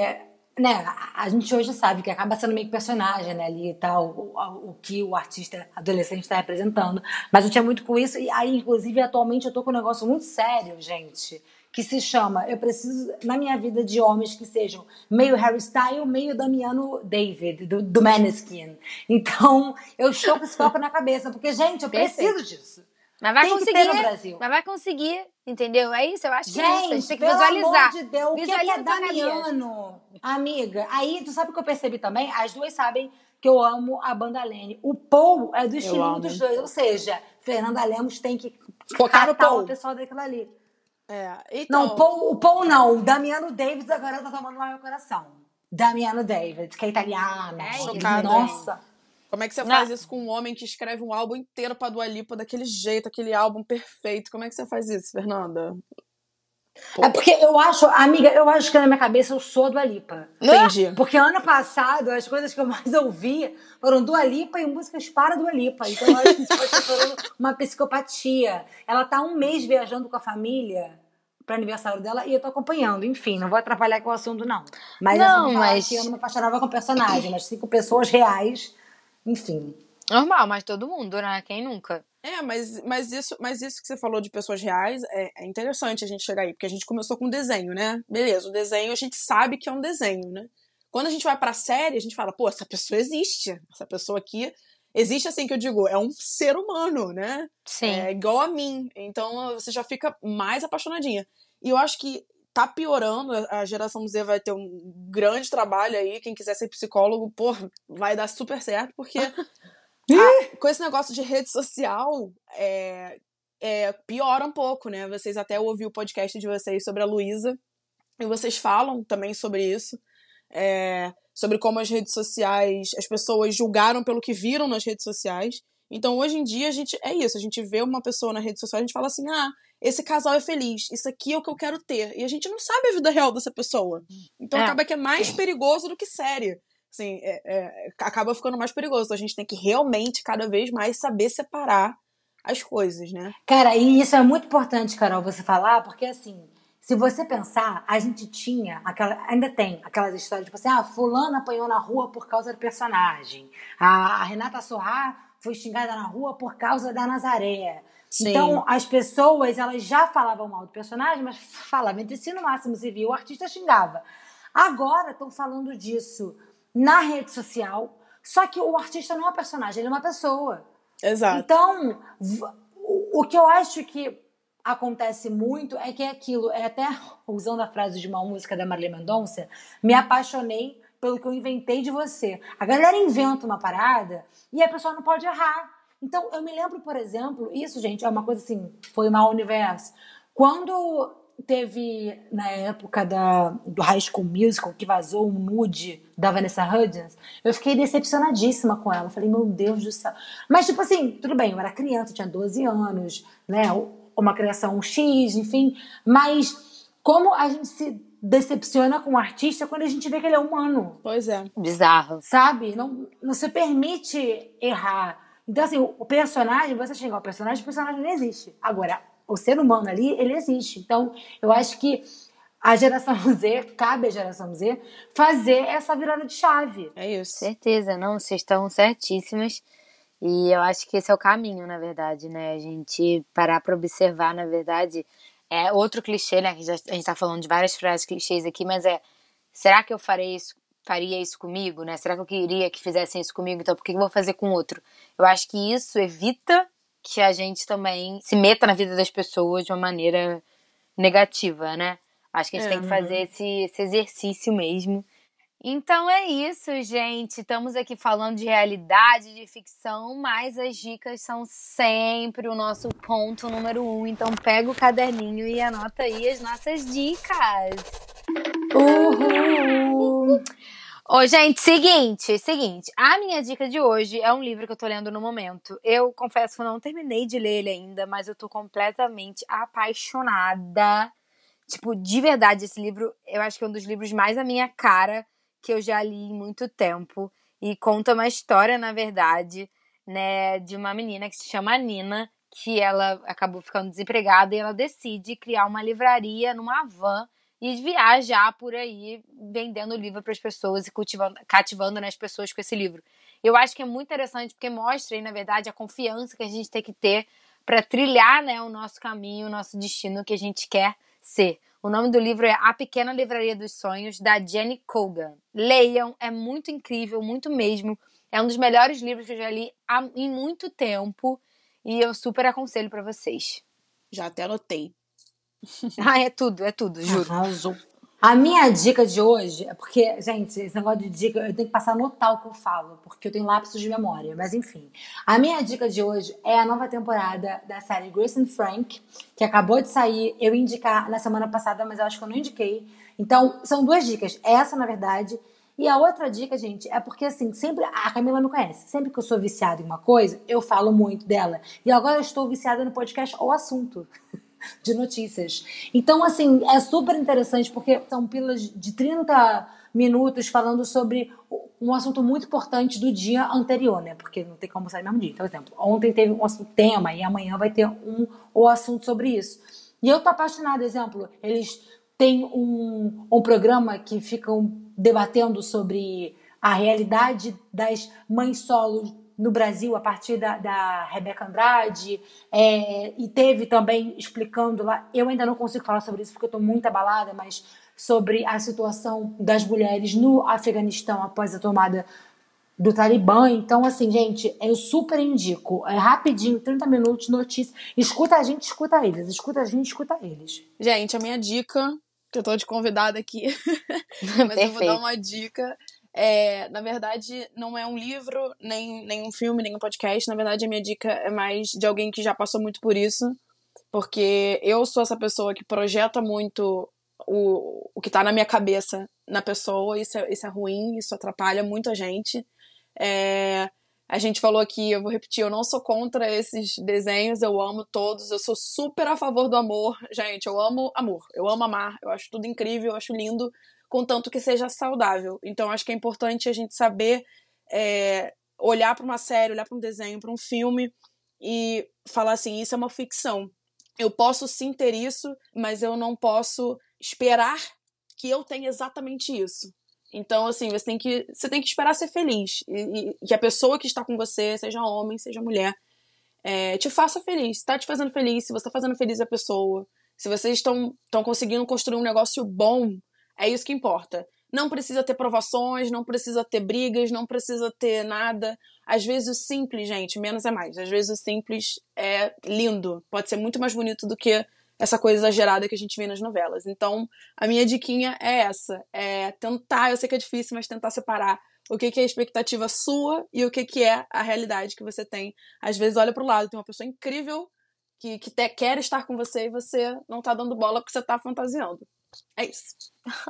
Né, a- gente hoje sabe que acaba sendo meio que personagem, né, ali e tal, o, o- o que o artista adolescente está representando. Mas eu tinha muito com isso, e aí, inclusive, atualmente eu tô com um negócio muito sério, gente, que se chama, eu preciso, na minha vida, de homens que sejam meio Harry Styles, meio Damiano David, do, do Maneskin. Então, eu estou com esse foco na cabeça, porque, gente, eu preciso disso. Mas vai Tem conseguir. Mas vai conseguir, entendeu? É isso, eu acho que é isso. A gente Gente, tem que pelo visualizar. amor de Deus, o que, que Visualiza é tua cabeça. Damiano? Amiga, aí tu sabe o que eu percebi também? As duas sabem que eu amo a banda Lene. O Paul é do estilinho amo. dos dois, ou seja, Fernanda Lemos tem que Focar no Paul. o pessoal daquilo ali. É, então, Não, o Paul, o Paul não, o Damiano Davids agora tá tomando no meu coração. Damiano Davids, que é italiano. É isso. Chocada. Nossa. Como é que você Não. faz isso com um homem que escreve um álbum inteiro pra Dua Lipa daquele jeito, aquele álbum perfeito? Como é que você faz isso, Fernanda? É porque eu acho, amiga, eu acho que na minha cabeça eu sou do Alipa. Entendi. Porque ano passado, as coisas que eu mais [LAUGHS] ouvi foram Dua Lipa e músicas para Dua Lipa. Então eu acho que isso pode ser uma psicopatia. Ela tá um mês viajando com a família para aniversário dela e eu tô acompanhando. Enfim, não vou atrapalhar com o assunto, não. Mas Não, assim, mas- que eu não me apaixonava com personagem, mas sim com pessoas reais. Enfim. Normal, mas todo mundo, né? Quem nunca? É, mas, mas, isso, mas isso que você falou de pessoas reais é, é interessante a gente chegar aí, porque a gente começou com desenho, né? Beleza, o desenho a gente sabe que é um desenho, né? Quando a gente vai pra série, a gente fala, pô, essa pessoa existe. Essa pessoa aqui existe assim que eu digo, é um ser humano, né? Sim. É igual a mim. Então você já fica mais apaixonadinha. E eu acho que tá piorando. A geração Z vai ter um grande trabalho aí. Quem quiser ser psicólogo, pô, vai dar super certo, porque [LAUGHS] a- com esse negócio de rede social, é, é, piora um pouco, né? Vocês até ouviram o podcast de vocês sobre a Luísa. E vocês falam também sobre isso. é, sobre como as redes sociais, as pessoas julgaram pelo que viram nas redes sociais. Então, hoje em dia, a gente é isso. A gente vê uma pessoa na rede social, a gente fala assim: ah, esse casal é feliz, isso aqui é o que eu quero ter. E a gente não sabe a vida real dessa pessoa. Então, É. acaba que é mais perigoso do que série. Assim, é- é, acaba ficando mais perigoso. Então, a gente tem que realmente, cada vez mais, saber separar as coisas, né? Cara, e isso é muito importante, Carol, você falar, porque assim, se você pensar, a gente tinha aquela, ainda tem aquelas histórias, tipo assim, ah, fulano apanhou na rua por causa do personagem. A, a Renata Sorrá foi xingada na rua por causa da Nazaré. Sim. Então, as pessoas, elas já falavam mal do personagem, mas falavam entre si, no máximo se via, o artista xingava. Agora estão falando disso na rede social, só que o artista não é um personagem, ele é uma pessoa. Exato. Então, o que eu acho que acontece muito é que é aquilo, é até [LAUGHS] usando a frase de uma música da Marília Mendonça, me apaixonei pelo que eu inventei de você. A galera inventa uma parada e a pessoa não pode errar. Então, eu me lembro, por exemplo, isso, gente, é uma coisa assim, foi mal universo. Quando teve, na época da, do High School Musical, que vazou um nude da Vanessa Hudgens, eu fiquei decepcionadíssima com ela. Falei, meu Deus do céu. Mas, tipo assim, tudo bem, eu era criança, eu tinha 12 anos, né? Uma criação X, enfim. Mas como a gente se decepciona com o artista quando a gente vê que ele é humano Pois é. Bizarro. sabe? Não, não se permite errar. Então, assim, o personagem, você chegar ao personagem, o personagem não existe. Agora, o ser humano ali, ele existe. Então, eu acho que a geração [LAUGHS] Z, cabe à geração Z, fazer essa virada de chave. É isso. Certeza, não, vocês estão certíssimas. E eu acho que esse é o caminho, na verdade, né? A gente parar para observar, na verdade, é outro clichê, né? A gente tá falando de várias frases clichês aqui, mas é será que eu farei isso, faria isso comigo, né? Será que eu queria que fizessem isso comigo? Então por que eu vou fazer com outro? Eu acho que isso evita que a gente também se meta na vida das pessoas de uma maneira negativa, né? Acho que a gente É, tem que fazer esse, esse exercício mesmo. Então é isso, gente. Estamos aqui falando de realidade, de ficção, mas as dicas são sempre o nosso ponto número um. Então pega o caderninho e anota aí as nossas dicas. Uhul! Ô, gente, seguinte, seguinte. A minha dica de hoje é um livro que eu tô lendo no momento. Eu confesso que eu não terminei de ler ele ainda, mas eu tô completamente apaixonada. Tipo, de verdade, esse livro, eu acho que é um dos livros mais a minha cara que eu já li em muito tempo. E conta uma história, na verdade, né, de uma menina que se chama Nina, que ela acabou ficando desempregada e ela decide criar uma livraria numa van e viajar por aí vendendo livro para as pessoas e cultivando, cativando né, as pessoas com esse livro. Eu acho que é muito interessante porque mostra aí, na verdade, a confiança que a gente tem que ter para trilhar né, o nosso caminho, o nosso destino que a gente quer ser. O nome do livro é A Pequena Livraria dos Sonhos, da Jenny Colgan. Leiam, é muito incrível, muito mesmo. É um dos melhores livros que eu já li há, em muito tempo e eu super aconselho para vocês. Já até anotei. [LAUGHS] Ah, é tudo, é tudo, juro. Arrasou. A minha dica de hoje é porque, gente, esse negócio de dica, eu tenho que passar a notar o que eu falo, porque eu tenho lapsos de memória, mas enfim. A minha dica de hoje é a nova temporada da série Grace and Frank, que acabou de sair. Eu indicar na semana passada, mas eu acho que eu não indiquei. Então, são duas dicas. Essa, na verdade, e a outra dica, gente, é porque assim, sempre a Camila me conhece. Sempre que eu sou viciada em uma coisa, eu falo muito dela. E agora eu estou viciada no podcast O Assunto. [LAUGHS] [LAUGHS] De notícias. Então, assim, é super interessante porque são pílulas de 30 minutos falando sobre um assunto muito importante do dia anterior, né? Porque não tem como sair no mesmo dia. Por exemplo, ontem teve um assunto tema e amanhã vai ter um o assunto sobre isso. E eu tô apaixonada, exemplo, eles têm um, um programa que ficam debatendo sobre a realidade das mães solos no Brasil a partir da, da Rebeca Andrade é, e teve também explicando lá eu ainda não consigo falar sobre isso porque eu estou muito abalada mas sobre a situação das mulheres no Afeganistão após a tomada do Talibã então assim gente eu super indico é rapidinho 30 minutos notícia escuta a gente escuta eles escuta a gente escuta eles Gente, a minha dica, que eu tô de convidada aqui, [LAUGHS] mas eu vou Perfeito. dar uma dica. É, na verdade, não é um livro, nem, nem um filme, nem um podcast. Na verdade, a minha dica é mais de alguém que já passou muito por isso. Porque eu sou essa pessoa que projeta muito o, o que tá na minha cabeça na pessoa. Isso é, isso é ruim, isso atrapalha muito a gente. É, a gente falou aqui, eu vou repetir, eu não sou contra esses desenhos, eu amo todos, eu sou super a favor do amor. Gente, eu amo amor, eu amo amar, eu acho tudo incrível, eu acho lindo, contanto que seja saudável. Então, acho que é importante a gente saber é, olhar para uma série, olhar para um desenho, para um filme e falar assim: isso é uma ficção. Eu posso sim ter isso, mas eu não posso esperar que eu tenha exatamente isso. Então, assim, você tem que, você tem que esperar ser feliz. E, e que a pessoa que está com você, seja homem, seja mulher, é, te faça feliz. Se tá te fazendo feliz, se você tá fazendo feliz a pessoa, se vocês estão estão conseguindo construir um negócio bom, é isso que importa. Não precisa ter provações, não precisa ter brigas, não precisa ter nada. Às vezes o simples, gente, menos é mais. Às vezes o simples é lindo. Pode ser muito mais bonito do que essa coisa exagerada que a gente vê nas novelas. Então, a minha diquinha é essa: é tentar, eu sei que é difícil, mas tentar separar o que, é a expectativa sua e o que, que é a realidade que você tem. Às vezes olha pro lado, tem uma pessoa incrível que, que te, quer estar com você e você não tá dando bola porque você tá fantasiando. É isso.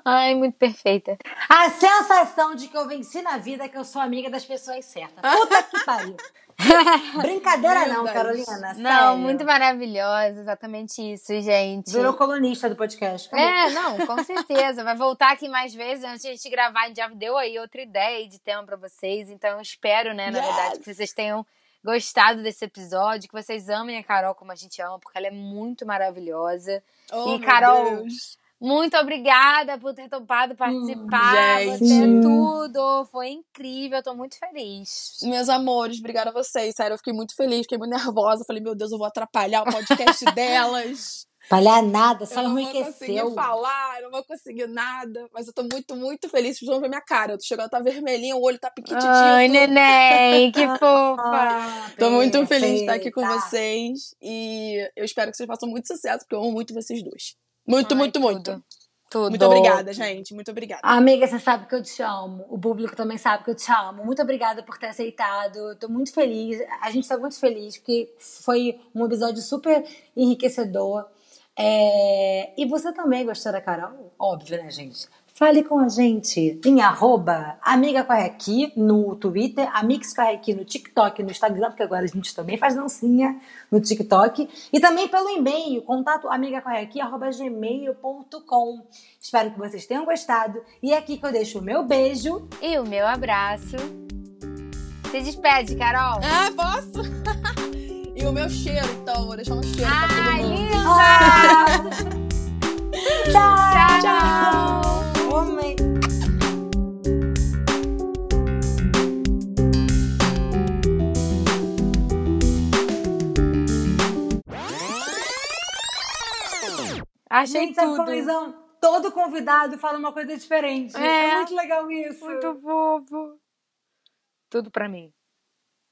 Ai, muito perfeita. A sensação de que eu venci na vida é que eu sou amiga das pessoas certas. Puta que pariu. [LAUGHS] Brincadeira não. Carolina. Não, sério. muito maravilhosa, exatamente isso, gente. Virou colunista do podcast. Acabou. É, não, com certeza. Vai voltar aqui mais vezes antes de a gente gravar. A gente já deu aí outra ideia de tema pra vocês. Então, eu espero, né, na Yes. verdade, que vocês tenham gostado desse episódio, que vocês amem a Carol como a gente ama, porque ela é muito maravilhosa. Oh, E, meu Carol, Deus. Muito obrigada por ter topado participar. gente. Você é tudo. Foi incrível, eu tô muito feliz. Meus amores, obrigada a vocês. Sério, eu fiquei muito feliz, fiquei muito nervosa. Falei, meu Deus, eu vou atrapalhar o podcast [LAUGHS] delas. Palhar nada, só eu não vou enriqueceu. conseguir falar, eu não vou conseguir nada. Mas eu tô muito, muito feliz. Vocês vão ver minha cara. Eu tô chegando, tá vermelhinha, o olho tá piquititito. Ai, neném, que [LAUGHS] fofa. Ah, Tô muito feliz de estar aqui com vocês. E eu espero que vocês façam muito sucesso, porque eu amo muito vocês duas. Muito, Ai, muito, tudo. muito. Tudo. Muito obrigada, gente. Muito obrigada. Amiga, você sabe que eu te amo. O público também sabe que eu te amo. Muito obrigada por ter aceitado. Eu Tô muito feliz. A gente tá muito feliz, porque foi um episódio super enriquecedor. É, E você também gostou da Carol? Óbvio, né, gente? Fale com a gente em arroba Amiga Corre Aqui no Twitter, Amix Corre Aqui no TikTok, no Instagram, porque agora a gente também faz dancinha no TikTok. E também pelo e-mail, contato gmail.com. Espero que vocês tenham gostado. E é aqui que eu deixo o meu beijo. E o meu abraço. Se despede, Carol. Ah, posso? [LAUGHS] e o meu cheiro, então. Vou deixar um cheiro pra todo Ai, mundo. linda! [LAUGHS] Tchau! Tchau! Amei. Achei Gente, tudo. como eles são? Todo convidado fala uma coisa diferente. É. é muito legal isso. Muito fofo. Tudo pra mim.